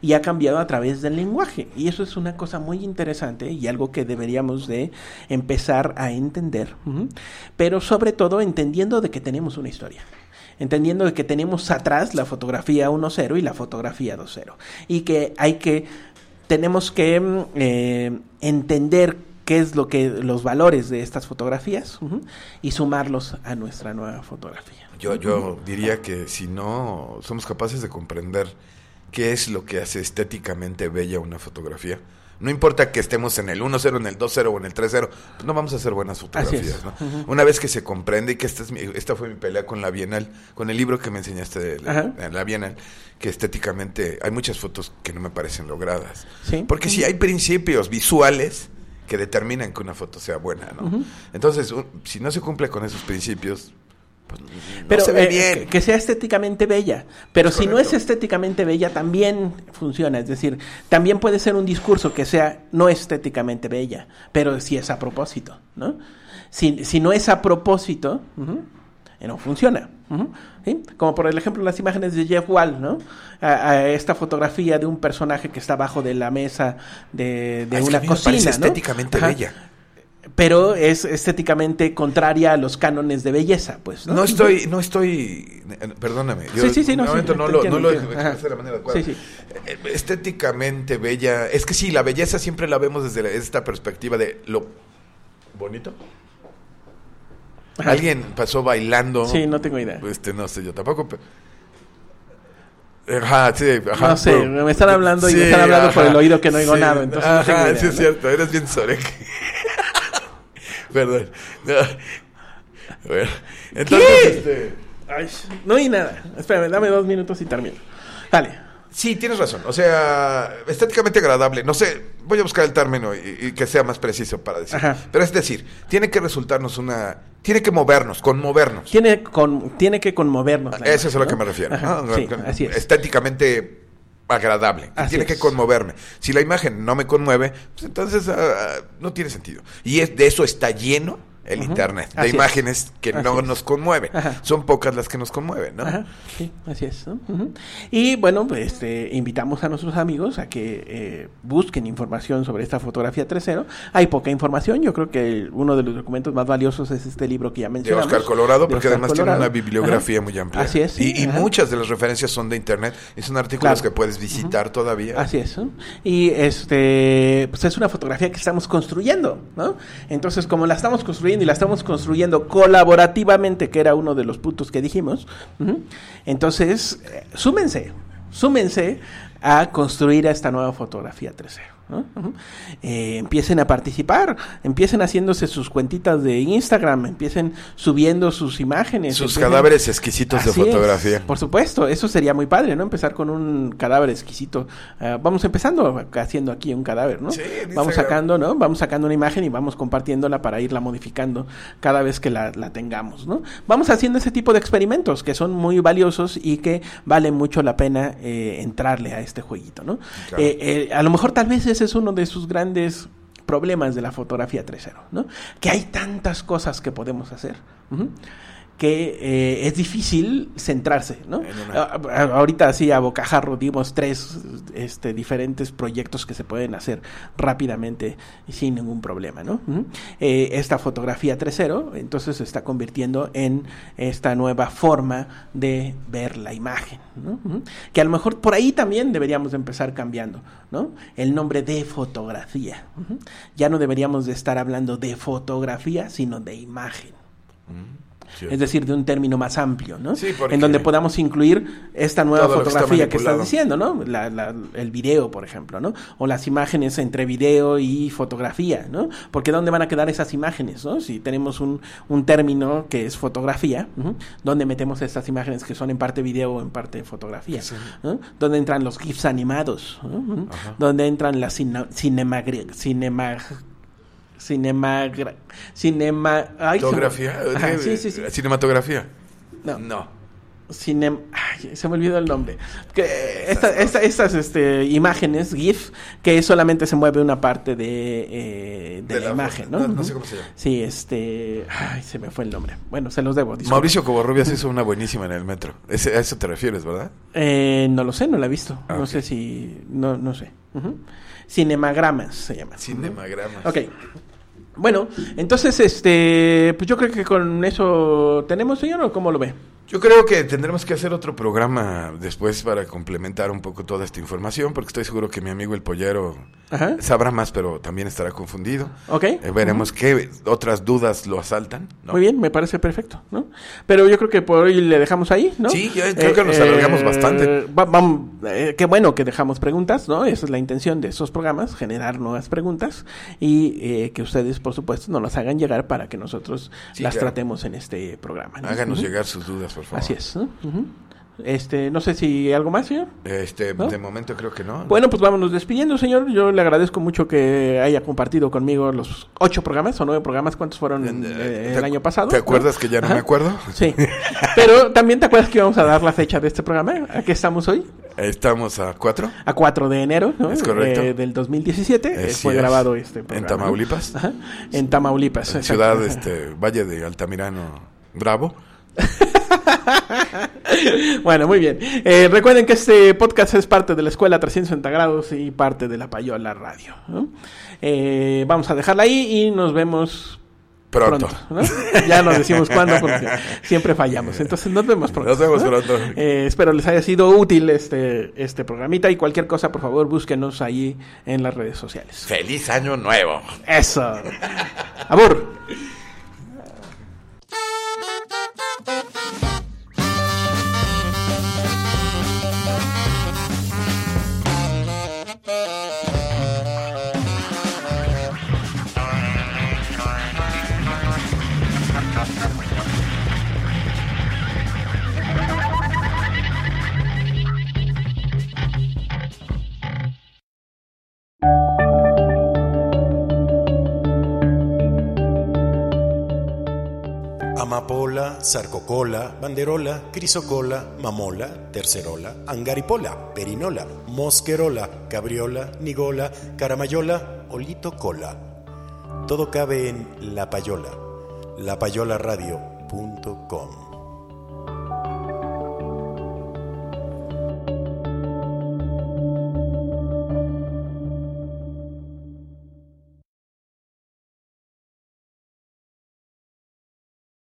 y ha cambiado a través del lenguaje. Y eso es una cosa muy interesante y algo que deberíamos de empezar a entender, pero sobre todo entendiendo de que tenemos una historia entendiendo que tenemos atrás la fotografía 1.0 y la fotografía 2.0 y que hay que tenemos que mm, eh, entender qué es lo que los valores de estas fotografías y sumarlos a nuestra nueva fotografía. Yo, yo diría que si no somos capaces de comprender qué es lo que hace estéticamente bella una fotografía, no importa que estemos en el 1-0, en el 2-0 o en el 3-0, pues no vamos a hacer buenas fotografías. ¿no? Una vez que se comprende, y que esta, es esta fue mi pelea con la Bienal, con el libro que me enseñaste de la, Bienal, que estéticamente hay muchas fotos que no me parecen logradas. Porque si hay principios visuales que determinan que una foto sea buena, ¿no? Entonces, si no se cumple con esos principios, pues, pero se ve eh, bien. Que sea estéticamente bella. Pero si no es estéticamente bella, también funciona. Es decir, también puede ser un discurso que sea no estéticamente bella, pero si es a propósito, ¿no? Si, si no es a propósito, no funciona. Como por el ejemplo las imágenes de Jeff Wall, ¿no? A, esta fotografía de un personaje que está abajo de la mesa de, de una cocina. ¿no? estéticamente bella pero es estéticamente contraria a los cánones de belleza, pues. No, estoy, no estoy, perdóname, yo sí, sí, sí, no, no, lo, no lo de la manera adecuada. Sí, Estéticamente bella, es que sí, la belleza siempre la vemos desde esta perspectiva de lo bonito. Alguien pasó bailando. Sí, no tengo idea. Este, no sé, yo tampoco. Ajá, sí, ajá. No sé, me están hablando y me están hablando por el oído que no oigo nada, entonces ajá, sí es cierto, eres bien sorek. Perdón. No. entonces, este... no hay nada. Espérame, dame dos minutos y termino. Dale. Sí, tienes razón. O sea, estéticamente agradable. No sé, voy a buscar el término y, que sea más preciso para decir. Pero es decir, tiene que resultarnos una. Tiene que movernos, conmovernos. Tiene, con, tiene que conmovernos. Eso es a lo que me refiero. así es. Estéticamente agradable. tiene que conmoverme. Si la imagen no me conmueve, pues entonces ah, no tiene sentido. Y es, de eso está lleno el Internet, de imágenes que no nos conmueven. Son pocas las que nos conmueven, ¿no? Sí, así es. Y bueno, pues este, invitamos a nuestros amigos a que eh, busquen información sobre esta fotografía 3.0. Hay poca información, yo creo que uno de los documentos más valiosos es este libro que ya mencionamos. De Oscar Colorado, porque además tiene una bibliografía muy amplia. Así es. Y, muchas de las referencias son de Internet, y son artículos que puedes visitar todavía. Así es. Y este, pues es una fotografía que estamos construyendo, ¿no? Entonces, como la estamos construyendo, y la estamos construyendo colaborativamente, que era uno de los puntos que dijimos. Entonces, eh, súmense, súmense a construir esta nueva fotografía 3D. Eh, empiecen a participar, empiecen haciéndose sus cuentitas de Instagram, empiecen subiendo sus imágenes. Sus cadáveres exquisitos de fotografía. por supuesto, eso sería muy padre, ¿no? Empezar con un cadáver exquisito. Ah, vamos empezando haciendo aquí un cadáver, ¿no? vamos sacando, ¿no? Vamos sacando una imagen y vamos compartiéndola para irla modificando cada vez que la, tengamos, ¿no? Vamos haciendo ese tipo de experimentos que son muy valiosos y que vale mucho la pena eh, entrarle a este jueguito, ¿no? Eh, a lo mejor tal vez es es uno de sus grandes problemas de la fotografía 3.0, ¿no? Que hay tantas cosas que podemos hacer que eh, es difícil centrarse, ¿no? ahorita así a bocajarro dimos tres este, diferentes proyectos que se pueden hacer rápidamente sin ningún problema, ¿no? Eh, esta fotografía 3.0 entonces se está convirtiendo en esta nueva forma de ver la imagen, ¿no? Que a lo mejor por ahí también deberíamos empezar cambiando, ¿no? El nombre de fotografía. Ya no deberíamos de estar hablando de fotografía, sino de imagen es decir, de un término más amplio, ¿no? En donde podamos incluir esta nueva fotografía que, estás diciendo, ¿no? el video, por ejemplo, ¿no? O las imágenes entre video y fotografía, ¿no? Porque ¿dónde van a quedar esas imágenes, ¿no? Si tenemos un, término que es fotografía, ¿dónde metemos estas imágenes que son en parte video o en parte fotografía? ¿no? ¿Dónde entran los GIFs animados? ¿Dónde entran las cinema, cinema Cinema... Cinema... ¿Cinematografía? sí, sí, sí. ¿Cinematografía? No. No. Cinem Ay, se me olvidó el nombre. Que esta, estas este, imágenes, GIF, que solamente se mueve una parte de, eh, de, la, imagen, ¿no? ¿no? sé cómo se llama. Sí, este. Ay, se me fue el nombre. Bueno, se los debo. Mauricio Covarrubias hizo una buenísima en el metro. a eso te refieres, ¿verdad? Eh, no lo sé, no la he visto. Ah, no sé si. No, no sé. Cinemagramas se llama. Cinemagramas. Ok. Bueno, entonces, este, pues yo creo que con eso tenemos, señor, o cómo lo ve. Yo creo que tendremos que hacer otro programa después para complementar un poco toda esta información, porque estoy seguro que mi amigo el pollero sabrá más, pero también estará confundido. Ok. Eh, veremos qué otras dudas lo asaltan. Muy bien, me parece perfecto, ¿no? Pero yo creo que por hoy le dejamos ahí, ¿no? Sí, creo que nos alargamos eh, bastante. vamos, eh, qué bueno que dejamos preguntas, ¿no? Esa es la intención de esos programas, generar nuevas preguntas y que ustedes, por supuesto, nos las hagan llegar para que nosotros las tratemos en este programa. Háganos llegar sus dudas. Así es. Este, no sé si algo más, señor. Este, de momento creo que no. Bueno, pues vámonos despidiendo, señor. Yo le agradezco mucho que haya compartido conmigo los ocho programas o nueve programas. ¿Cuántos fueron eh, el año pasado? ¿Te acuerdas que ya no me acuerdo? Sí. <laughs> Pero también te acuerdas que íbamos a dar la fecha de este programa. ¿A qué estamos hoy? Estamos a cuatro. A 4 de enero, ¿no? Es correcto. Eh, del 2017 fue grabado este programa. En Tamaulipas. En Tamaulipas. En ciudad, este, Valle de Altamirano, Bravo. <laughs> <laughs> bueno, muy bien. Eh, recuerden que este podcast es parte de la Escuela 360 Grados y parte de la Payola Radio. Eh, vamos a dejarla ahí y nos vemos Pronto. Ya no decimos cuándo porque siempre fallamos. Entonces nos vemos pronto. Nos vemos pronto. Eh, espero les haya sido útil este, este programita y cualquier cosa, por favor, búsquenos ahí en las redes sociales. ¡Feliz Año Nuevo! Eso. Amor. Amapola, sarcocola, banderola, crisocola, mamola, tercerola, angaripola, perinola, mosquerola, cabriola, nigola, caramayola, olito cola. Todo cabe en La Payola, lapayolaradio.com.